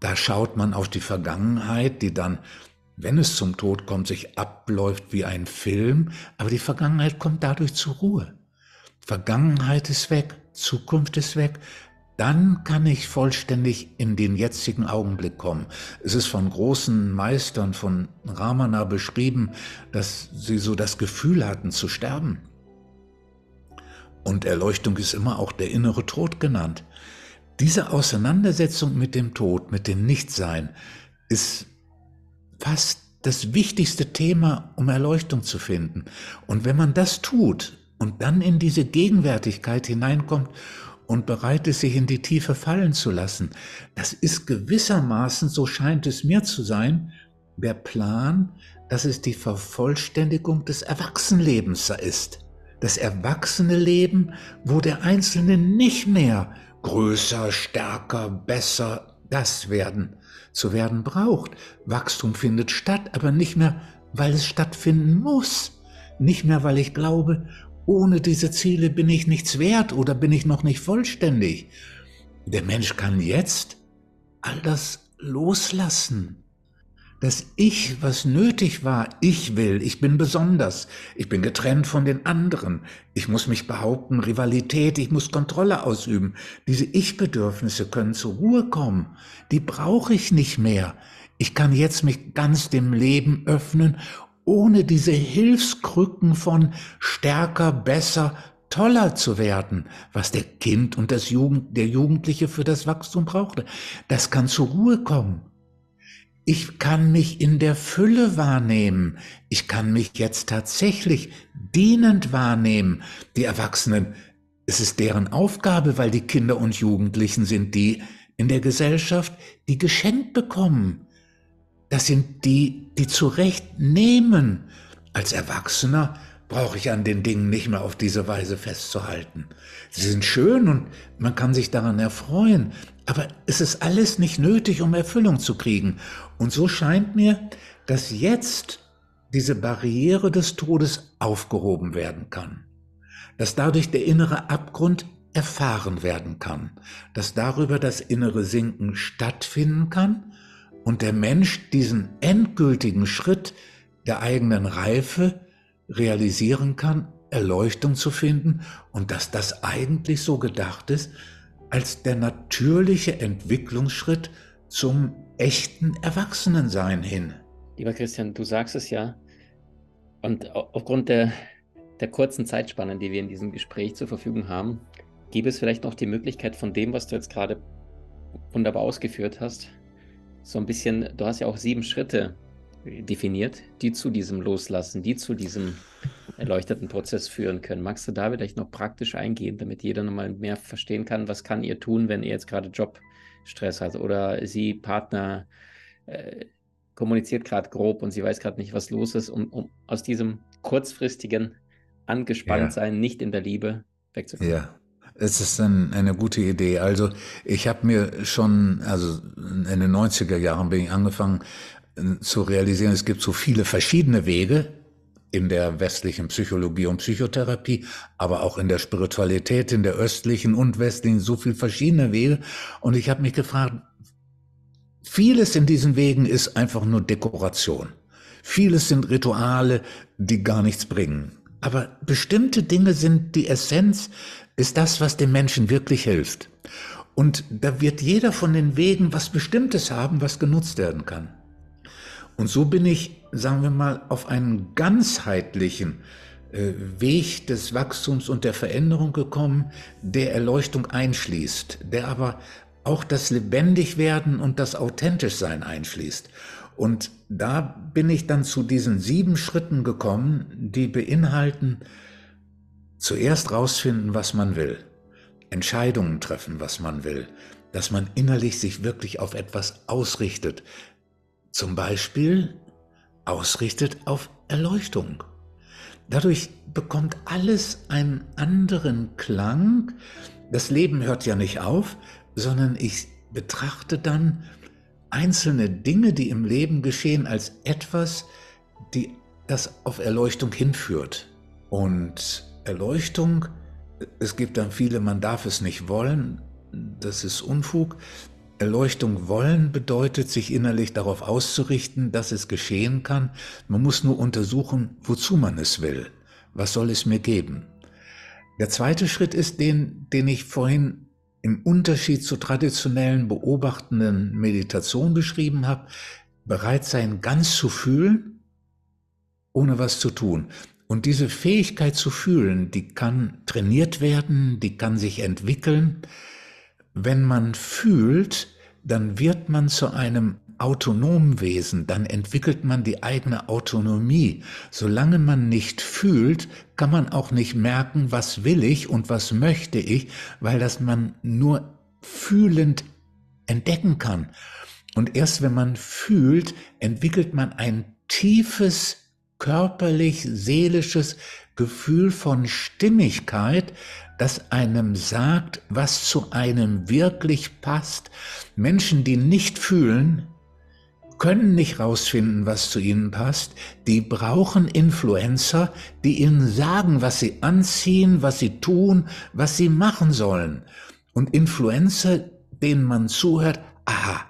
Da schaut man auf die Vergangenheit, die dann, wenn es zum Tod kommt, sich abläuft wie ein Film, aber die Vergangenheit kommt dadurch zur Ruhe. Vergangenheit ist weg, Zukunft ist weg, dann kann ich vollständig in den jetzigen Augenblick kommen. Es ist von großen Meistern von Ramana beschrieben, dass sie so das Gefühl hatten zu sterben. Und Erleuchtung ist immer auch der innere Tod genannt. Diese Auseinandersetzung mit dem Tod, mit dem Nichtsein, ist fast das wichtigste Thema, um Erleuchtung zu finden. Und wenn man das tut und dann in diese Gegenwärtigkeit hineinkommt und bereit ist, sich in die Tiefe fallen zu lassen. Das ist gewissermaßen, so scheint es mir zu sein, der Plan, dass es die Vervollständigung des Erwachsenenlebens ist. Das erwachsene Leben, wo der Einzelne nicht mehr größer, stärker, besser das werden, zu werden braucht. Wachstum findet statt, aber nicht mehr, weil es stattfinden muss. Nicht mehr, weil ich glaube, ohne diese Ziele bin ich nichts wert oder bin ich noch nicht vollständig. Der Mensch kann jetzt all das loslassen. Das Ich, was nötig war, ich will, ich bin besonders, ich bin getrennt von den anderen, ich muss mich behaupten, Rivalität, ich muss Kontrolle ausüben. Diese Ich-Bedürfnisse können zur Ruhe kommen, die brauche ich nicht mehr. Ich kann jetzt mich ganz dem Leben öffnen ohne diese Hilfskrücken von stärker, besser, toller zu werden, was der Kind und das Jugend, der Jugendliche für das Wachstum brauchte. Das kann zur Ruhe kommen. Ich kann mich in der Fülle wahrnehmen. Ich kann mich jetzt tatsächlich dienend wahrnehmen. Die Erwachsenen, es ist deren Aufgabe, weil die Kinder und Jugendlichen sind die in der Gesellschaft, die geschenkt bekommen, das sind die, die zu Recht nehmen. Als Erwachsener brauche ich an den Dingen nicht mehr auf diese Weise festzuhalten. Sie sind schön und man kann sich daran erfreuen, aber es ist alles nicht nötig, um Erfüllung zu kriegen. Und so scheint mir, dass jetzt diese Barriere des Todes aufgehoben werden kann. dass dadurch der innere Abgrund erfahren werden kann, dass darüber das innere Sinken stattfinden kann und der Mensch diesen endgültigen Schritt der eigenen Reife realisieren kann, Erleuchtung zu finden und dass das eigentlich so gedacht ist als der natürliche Entwicklungsschritt zum echten Erwachsenensein hin. Lieber Christian, du sagst es ja. Und aufgrund der, der kurzen Zeitspannen, die wir in diesem Gespräch zur Verfügung haben, gäbe es vielleicht noch die Möglichkeit von dem, was du jetzt gerade wunderbar ausgeführt hast, so ein bisschen, du hast ja auch sieben Schritte definiert, die zu diesem Loslassen, die zu diesem erleuchteten Prozess führen können. Magst du da vielleicht noch praktisch eingehen, damit jeder nochmal mehr verstehen kann, was kann ihr tun, wenn ihr jetzt gerade Jobstress hat oder sie Partner äh, kommuniziert gerade grob und sie weiß gerade nicht, was los ist, um, um aus diesem kurzfristigen Angespanntsein, ja. nicht in der Liebe wegzukommen. Ja. Es ist ein, eine gute Idee. Also ich habe mir schon, also in den 90er Jahren bin ich angefangen äh, zu realisieren, es gibt so viele verschiedene Wege in der westlichen Psychologie und Psychotherapie, aber auch in der Spiritualität, in der östlichen und westlichen, so viele verschiedene Wege. Und ich habe mich gefragt, vieles in diesen Wegen ist einfach nur Dekoration. Vieles sind Rituale, die gar nichts bringen. Aber bestimmte Dinge sind die Essenz ist das, was dem Menschen wirklich hilft. Und da wird jeder von den Wegen was Bestimmtes haben, was genutzt werden kann. Und so bin ich, sagen wir mal, auf einen ganzheitlichen äh, Weg des Wachstums und der Veränderung gekommen, der Erleuchtung einschließt, der aber auch das Lebendigwerden und das Authentischsein einschließt. Und da bin ich dann zu diesen sieben Schritten gekommen, die beinhalten Zuerst rausfinden, was man will. Entscheidungen treffen, was man will. Dass man innerlich sich wirklich auf etwas ausrichtet. Zum Beispiel ausrichtet auf Erleuchtung. Dadurch bekommt alles einen anderen Klang. Das Leben hört ja nicht auf, sondern ich betrachte dann einzelne Dinge, die im Leben geschehen, als etwas, die das auf Erleuchtung hinführt. Und Erleuchtung, es gibt dann viele, man darf es nicht wollen, das ist Unfug. Erleuchtung wollen bedeutet, sich innerlich darauf auszurichten, dass es geschehen kann. Man muss nur untersuchen, wozu man es will. Was soll es mir geben? Der zweite Schritt ist den, den ich vorhin im Unterschied zur traditionellen beobachtenden Meditation beschrieben habe. Bereit sein, ganz zu fühlen, ohne was zu tun. Und diese Fähigkeit zu fühlen, die kann trainiert werden, die kann sich entwickeln. Wenn man fühlt, dann wird man zu einem autonomen Wesen, dann entwickelt man die eigene Autonomie. Solange man nicht fühlt, kann man auch nicht merken, was will ich und was möchte ich, weil das man nur fühlend entdecken kann. Und erst wenn man fühlt, entwickelt man ein tiefes körperlich, seelisches Gefühl von Stimmigkeit, das einem sagt, was zu einem wirklich passt. Menschen, die nicht fühlen, können nicht rausfinden, was zu ihnen passt. Die brauchen Influencer, die ihnen sagen, was sie anziehen, was sie tun, was sie machen sollen. Und Influencer, denen man zuhört, aha,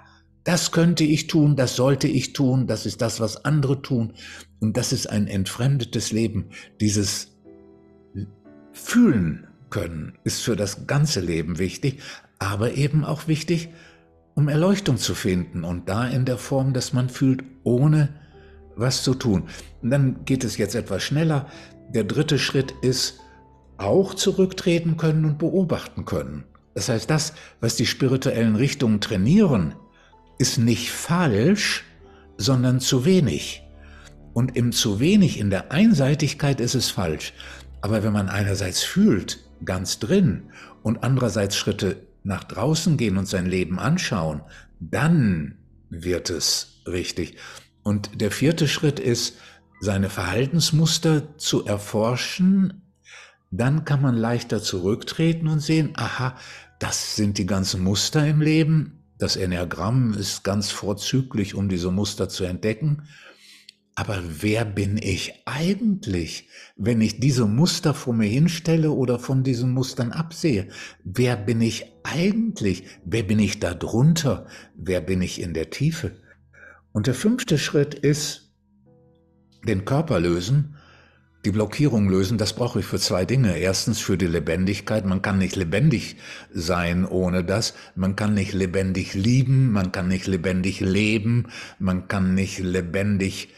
das könnte ich tun, das sollte ich tun, das ist das, was andere tun. Und das ist ein entfremdetes Leben. Dieses Fühlen können ist für das ganze Leben wichtig, aber eben auch wichtig, um Erleuchtung zu finden. Und da in der Form, dass man fühlt, ohne was zu tun. Und dann geht es jetzt etwas schneller. Der dritte Schritt ist, auch zurücktreten können und beobachten können. Das heißt, das, was die spirituellen Richtungen trainieren, ist nicht falsch, sondern zu wenig. Und im zu wenig, in der Einseitigkeit ist es falsch. Aber wenn man einerseits fühlt, ganz drin, und andererseits Schritte nach draußen gehen und sein Leben anschauen, dann wird es richtig. Und der vierte Schritt ist, seine Verhaltensmuster zu erforschen. Dann kann man leichter zurücktreten und sehen, aha, das sind die ganzen Muster im Leben. Das Enneagramm ist ganz vorzüglich, um diese Muster zu entdecken. Aber wer bin ich eigentlich, wenn ich diese Muster vor mir hinstelle oder von diesen Mustern absehe? Wer bin ich eigentlich? Wer bin ich da drunter? Wer bin ich in der Tiefe? Und der fünfte Schritt ist, den Körper lösen, die Blockierung lösen. Das brauche ich für zwei Dinge. Erstens für die Lebendigkeit. Man kann nicht lebendig sein ohne das. Man kann nicht lebendig lieben. Man kann nicht lebendig leben. Man kann nicht lebendig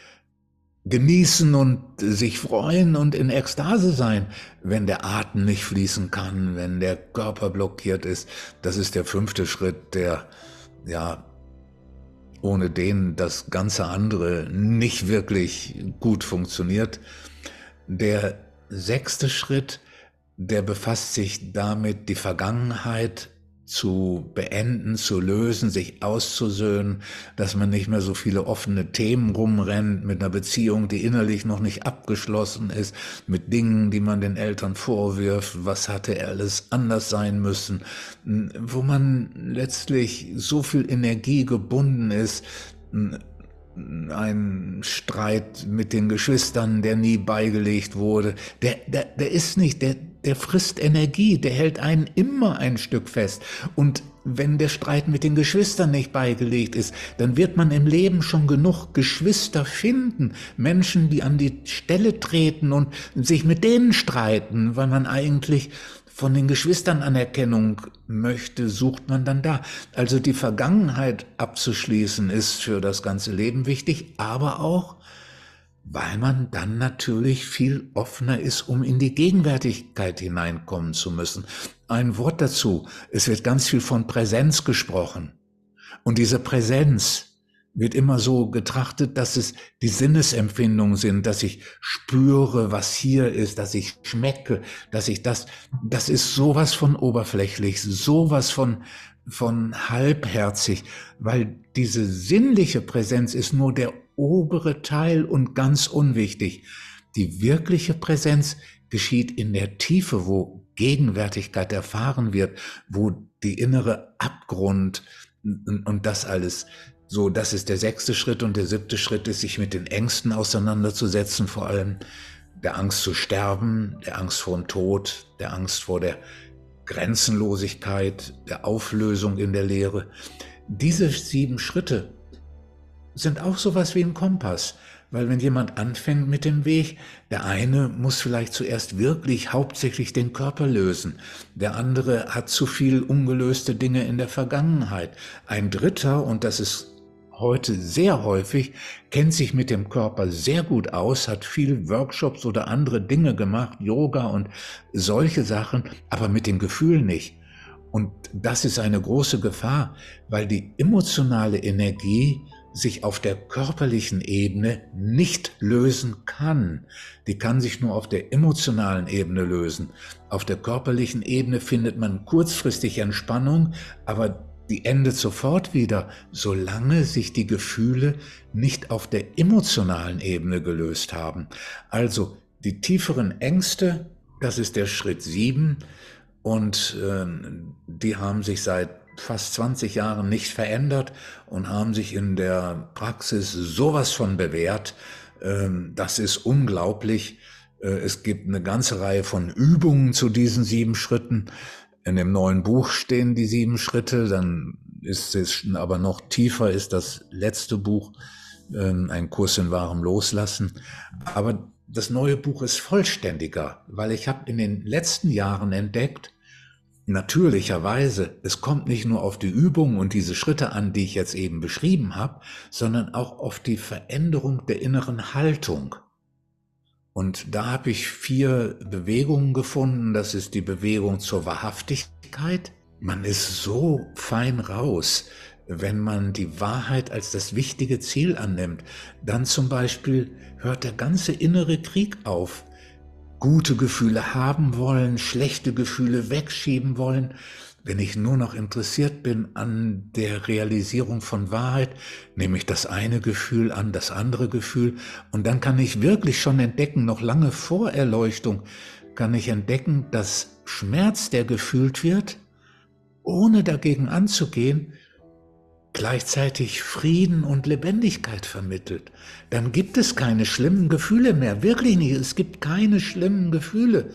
genießen und sich freuen und in Ekstase sein, wenn der Atem nicht fließen kann, wenn der Körper blockiert ist. Das ist der fünfte Schritt, der, ja, ohne den das ganze andere nicht wirklich gut funktioniert. Der sechste Schritt, der befasst sich damit, die Vergangenheit zu beenden, zu lösen, sich auszusöhnen, dass man nicht mehr so viele offene Themen rumrennt mit einer Beziehung, die innerlich noch nicht abgeschlossen ist, mit Dingen, die man den Eltern vorwirft, was hatte alles anders sein müssen, wo man letztlich so viel Energie gebunden ist, ein Streit mit den Geschwistern, der nie beigelegt wurde, der, der, der ist nicht, der, der frisst Energie, der hält einen immer ein Stück fest. Und wenn der Streit mit den Geschwistern nicht beigelegt ist, dann wird man im Leben schon genug Geschwister finden, Menschen, die an die Stelle treten und sich mit denen streiten, weil man eigentlich von den Geschwistern Anerkennung möchte, sucht man dann da. Also die Vergangenheit abzuschließen ist für das ganze Leben wichtig, aber auch, weil man dann natürlich viel offener ist, um in die Gegenwärtigkeit hineinkommen zu müssen. Ein Wort dazu. Es wird ganz viel von Präsenz gesprochen. Und diese Präsenz, wird immer so getrachtet, dass es die Sinnesempfindungen sind, dass ich spüre, was hier ist, dass ich schmecke, dass ich das, das ist sowas von oberflächlich, sowas von, von halbherzig, weil diese sinnliche Präsenz ist nur der obere Teil und ganz unwichtig. Die wirkliche Präsenz geschieht in der Tiefe, wo Gegenwärtigkeit erfahren wird, wo die innere Abgrund und das alles so, das ist der sechste Schritt und der siebte Schritt ist, sich mit den Ängsten auseinanderzusetzen, vor allem der Angst zu sterben, der Angst vor dem Tod, der Angst vor der Grenzenlosigkeit, der Auflösung in der Lehre. Diese sieben Schritte sind auch sowas wie ein Kompass, weil wenn jemand anfängt mit dem Weg, der eine muss vielleicht zuerst wirklich hauptsächlich den Körper lösen, der andere hat zu viel ungelöste Dinge in der Vergangenheit, ein dritter, und das ist heute sehr häufig, kennt sich mit dem Körper sehr gut aus, hat viel Workshops oder andere Dinge gemacht, Yoga und solche Sachen, aber mit dem Gefühl nicht. Und das ist eine große Gefahr, weil die emotionale Energie sich auf der körperlichen Ebene nicht lösen kann. Die kann sich nur auf der emotionalen Ebene lösen. Auf der körperlichen Ebene findet man kurzfristig Entspannung, aber die endet sofort wieder, solange sich die Gefühle nicht auf der emotionalen Ebene gelöst haben. Also die tieferen Ängste, das ist der Schritt sieben und äh, die haben sich seit fast 20 Jahren nicht verändert und haben sich in der Praxis sowas von bewährt. Äh, das ist unglaublich. Äh, es gibt eine ganze Reihe von Übungen zu diesen sieben Schritten. In dem neuen Buch stehen die sieben Schritte, dann ist es aber noch tiefer, ist das letzte Buch, ähm, ein Kurs in wahrem Loslassen. Aber das neue Buch ist vollständiger, weil ich habe in den letzten Jahren entdeckt, natürlicherweise, es kommt nicht nur auf die Übung und diese Schritte an, die ich jetzt eben beschrieben habe, sondern auch auf die Veränderung der inneren Haltung. Und da habe ich vier Bewegungen gefunden. Das ist die Bewegung zur Wahrhaftigkeit. Man ist so fein raus, wenn man die Wahrheit als das wichtige Ziel annimmt. Dann zum Beispiel hört der ganze innere Krieg auf. Gute Gefühle haben wollen, schlechte Gefühle wegschieben wollen. Wenn ich nur noch interessiert bin an der Realisierung von Wahrheit, nehme ich das eine Gefühl an, das andere Gefühl. Und dann kann ich wirklich schon entdecken, noch lange vor Erleuchtung, kann ich entdecken, dass Schmerz, der gefühlt wird, ohne dagegen anzugehen, gleichzeitig Frieden und Lebendigkeit vermittelt. Dann gibt es keine schlimmen Gefühle mehr, wirklich nicht. Es gibt keine schlimmen Gefühle.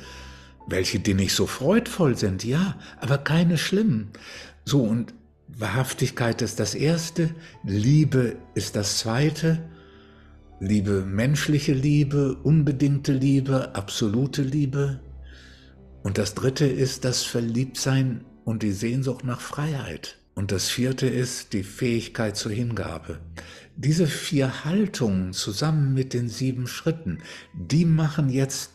Welche, die nicht so freudvoll sind, ja, aber keine schlimmen. So, und Wahrhaftigkeit ist das Erste, Liebe ist das Zweite, Liebe, menschliche Liebe, unbedingte Liebe, absolute Liebe. Und das Dritte ist das Verliebtsein und die Sehnsucht nach Freiheit. Und das Vierte ist die Fähigkeit zur Hingabe. Diese vier Haltungen zusammen mit den sieben Schritten, die machen jetzt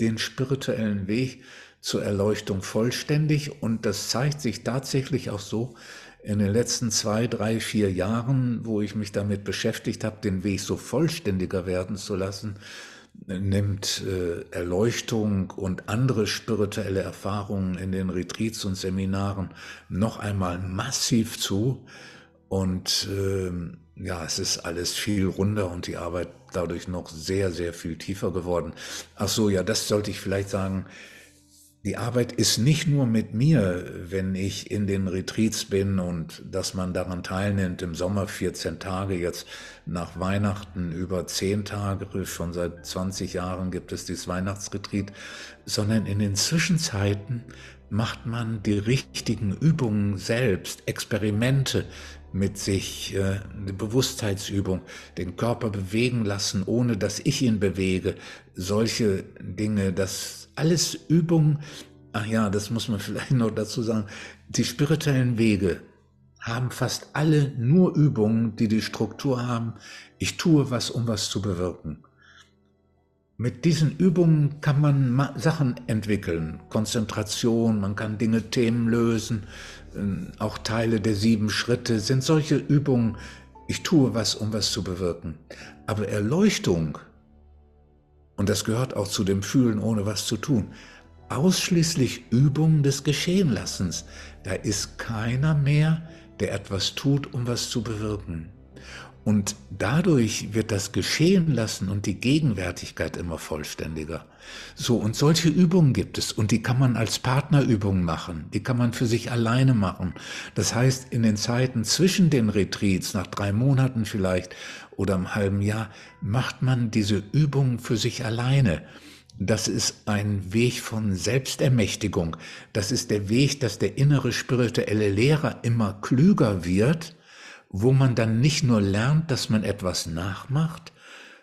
den spirituellen Weg zur Erleuchtung vollständig und das zeigt sich tatsächlich auch so in den letzten zwei, drei, vier Jahren, wo ich mich damit beschäftigt habe, den Weg so vollständiger werden zu lassen, nimmt äh, Erleuchtung und andere spirituelle Erfahrungen in den Retreats und Seminaren noch einmal massiv zu. Und äh, ja, es ist alles viel runder und die Arbeit dadurch noch sehr, sehr viel tiefer geworden. Ach so, ja, das sollte ich vielleicht sagen. Die Arbeit ist nicht nur mit mir, wenn ich in den Retreats bin und dass man daran teilnimmt, im Sommer 14 Tage, jetzt nach Weihnachten über 10 Tage, schon seit 20 Jahren gibt es dieses Weihnachtsretreat, sondern in den Zwischenzeiten macht man die richtigen Übungen selbst, Experimente mit sich, äh, eine Bewusstheitsübung, den Körper bewegen lassen, ohne dass ich ihn bewege, solche Dinge, das alles Übungen, ach ja, das muss man vielleicht noch dazu sagen, die spirituellen Wege haben fast alle nur Übungen, die die Struktur haben, ich tue was, um was zu bewirken. Mit diesen Übungen kann man Sachen entwickeln, Konzentration, man kann Dinge, Themen lösen, äh, auch Teile der sieben Schritte sind solche Übungen, ich tue was, um was zu bewirken. Aber Erleuchtung und das gehört auch zu dem Fühlen ohne was zu tun, ausschließlich Übung des Geschehenlassens. Da ist keiner mehr, der etwas tut, um was zu bewirken. Und dadurch wird das Geschehen lassen und die Gegenwärtigkeit immer vollständiger. So, und solche Übungen gibt es und die kann man als Partnerübungen machen, die kann man für sich alleine machen. Das heißt, in den Zeiten zwischen den Retreats, nach drei Monaten vielleicht oder einem halben Jahr, macht man diese Übungen für sich alleine. Das ist ein Weg von Selbstermächtigung. Das ist der Weg, dass der innere spirituelle Lehrer immer klüger wird wo man dann nicht nur lernt, dass man etwas nachmacht,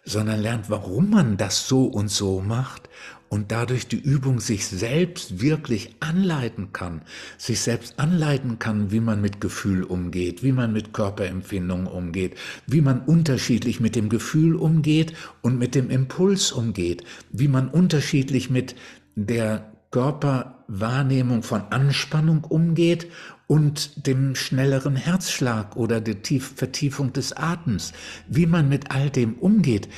sondern lernt, warum man das so und so macht und dadurch die Übung sich selbst wirklich anleiten kann, sich selbst anleiten kann, wie man mit Gefühl umgeht, wie man mit Körperempfindungen umgeht, wie man unterschiedlich mit dem Gefühl umgeht und mit dem Impuls umgeht, wie man unterschiedlich mit der Körperwahrnehmung von Anspannung umgeht und dem schnelleren Herzschlag oder der Tief Vertiefung des Atems. Wie man mit all dem umgeht,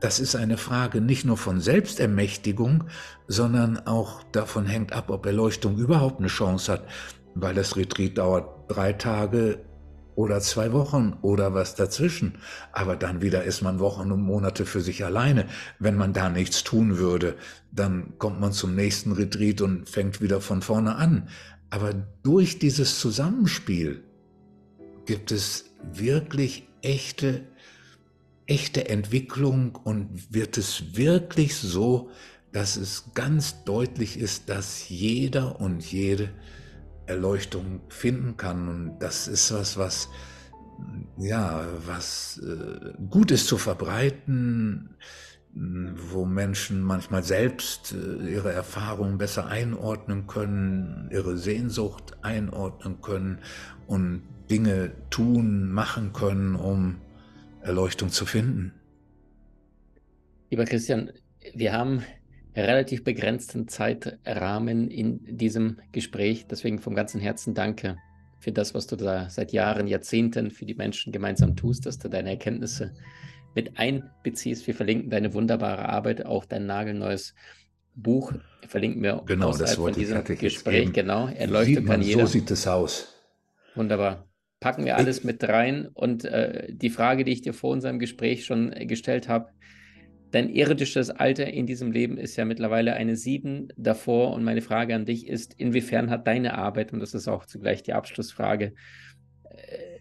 das ist eine Frage nicht nur von Selbstermächtigung, sondern auch davon hängt ab, ob Erleuchtung überhaupt eine Chance hat, weil das Retreat dauert drei Tage oder zwei Wochen oder was dazwischen. Aber dann wieder ist man Wochen und Monate für sich alleine. Wenn man da nichts tun würde, dann kommt man zum nächsten Retreat und fängt wieder von vorne an. Aber durch dieses Zusammenspiel gibt es wirklich echte, echte Entwicklung und wird es wirklich so, dass es ganz deutlich ist, dass jeder und jede Erleuchtung finden kann. Und das ist was, was, ja, was äh, gut ist zu verbreiten, wo Menschen manchmal selbst äh, ihre Erfahrungen besser einordnen können, ihre Sehnsucht einordnen können und Dinge tun, machen können, um Erleuchtung zu finden. Lieber Christian, wir haben relativ begrenzten Zeitrahmen in diesem Gespräch. Deswegen vom ganzen Herzen danke für das, was du da seit Jahren, Jahrzehnten für die Menschen gemeinsam tust, dass du deine Erkenntnisse mit einbeziehst. Wir verlinken deine wunderbare Arbeit, auch dein nagelneues Buch verlinken wir genau, außerhalb von diesem Gespräch. Genau, erleuchtet kann jeder. So sieht es aus. Wunderbar. Packen wir alles mit rein. Und äh, die Frage, die ich dir vor unserem Gespräch schon gestellt habe, dein irdisches Alter in diesem Leben ist ja mittlerweile eine sieben davor. Und meine Frage an dich ist, inwiefern hat deine Arbeit, und das ist auch zugleich die Abschlussfrage, äh,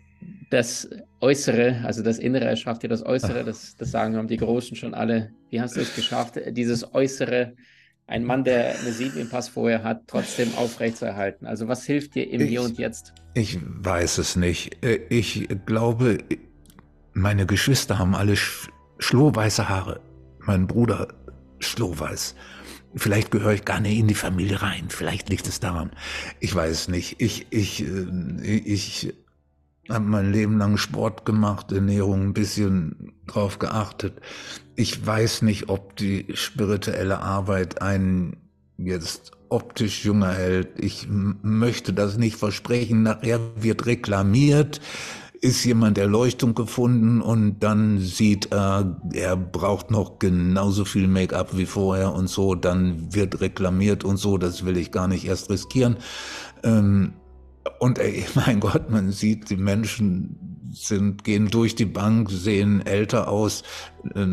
das Äußere, also das Innere erschafft ja das Äußere, das, das sagen haben die Großen schon alle. Wie hast du es geschafft, dieses Äußere, ein Mann, der eine 7 im Pass vorher hat, trotzdem aufrechtzuerhalten? Also was hilft dir im ich, Hier und Jetzt? Ich weiß es nicht. Äh, ich glaube, meine Geschwister haben alle schlohweiße Haare. Mein Bruder schlohweiß. Vielleicht gehöre ich gar nicht in die Familie rein. Vielleicht liegt es daran. Ich weiß es nicht. Ich, ich, äh, ich habe mein Leben lang Sport gemacht, Ernährung ein bisschen drauf geachtet. Ich weiß nicht, ob die spirituelle Arbeit einen jetzt optisch jünger hält. Ich möchte das nicht versprechen. Nachher wird reklamiert ist jemand Erleuchtung gefunden und dann sieht er, er braucht noch genauso viel Make-up wie vorher und so, dann wird reklamiert und so, das will ich gar nicht erst riskieren. Ähm, und ey, mein Gott, man sieht, die Menschen sind, gehen durch die Bank, sehen älter aus, äh,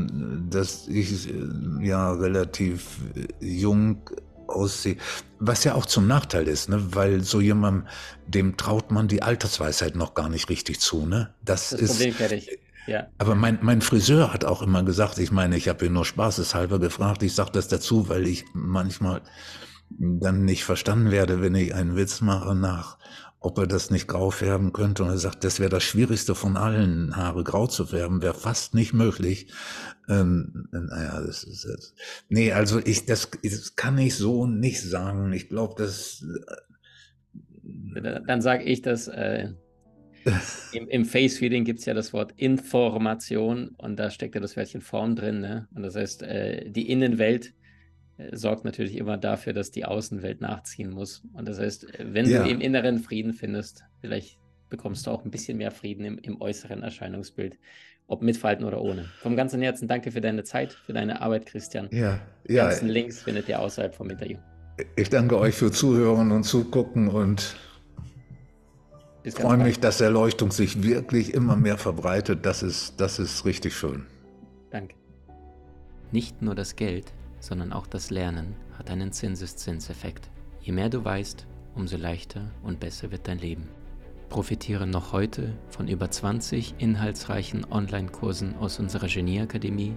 dass ich äh, ja relativ jung aussehe. Was ja auch zum Nachteil ist, ne? weil so jemandem, dem traut man die Altersweisheit noch gar nicht richtig zu. Ne? Das, das ist. Problem fertig. Ja. Aber mein, mein Friseur hat auch immer gesagt, ich meine, ich habe ihn nur spaßeshalber gefragt, ich sage das dazu, weil ich manchmal dann nicht verstanden werde, wenn ich einen Witz mache nach ob er das nicht grau färben könnte. Und er sagt, das wäre das Schwierigste von allen, Haare grau zu färben, wäre fast nicht möglich. Ähm, naja, das ist jetzt. Nee, also ich, das, das kann ich so nicht sagen. Ich glaube, das. Äh, Dann sage ich das. Äh, Im, im Face-Feeding gibt es ja das Wort Information und da steckt ja das Wörtchen Form drin. Ne? Und das heißt, äh, die Innenwelt äh, sorgt natürlich immer dafür, dass die Außenwelt nachziehen muss. Und das heißt, wenn ja. du im Inneren Frieden findest, vielleicht bekommst du auch ein bisschen mehr Frieden im, im äußeren Erscheinungsbild, ob mit Falten oder ohne. Vom ganzen Herzen danke für deine Zeit, für deine Arbeit, Christian. Ja, Die ja. ganzen Links findet ihr außerhalb vom Interview. Ich danke euch für Zuhören und Zugucken und freue mich, dass Erleuchtung sich wirklich immer mehr verbreitet. Das ist, das ist richtig schön. Danke. Nicht nur das Geld sondern auch das Lernen hat einen Zinseszinseffekt. Je mehr du weißt, umso leichter und besser wird dein Leben. Profitiere noch heute von über 20 inhaltsreichen Online-Kursen aus unserer Genieakademie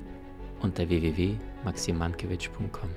unter www.maximankiewicz.com.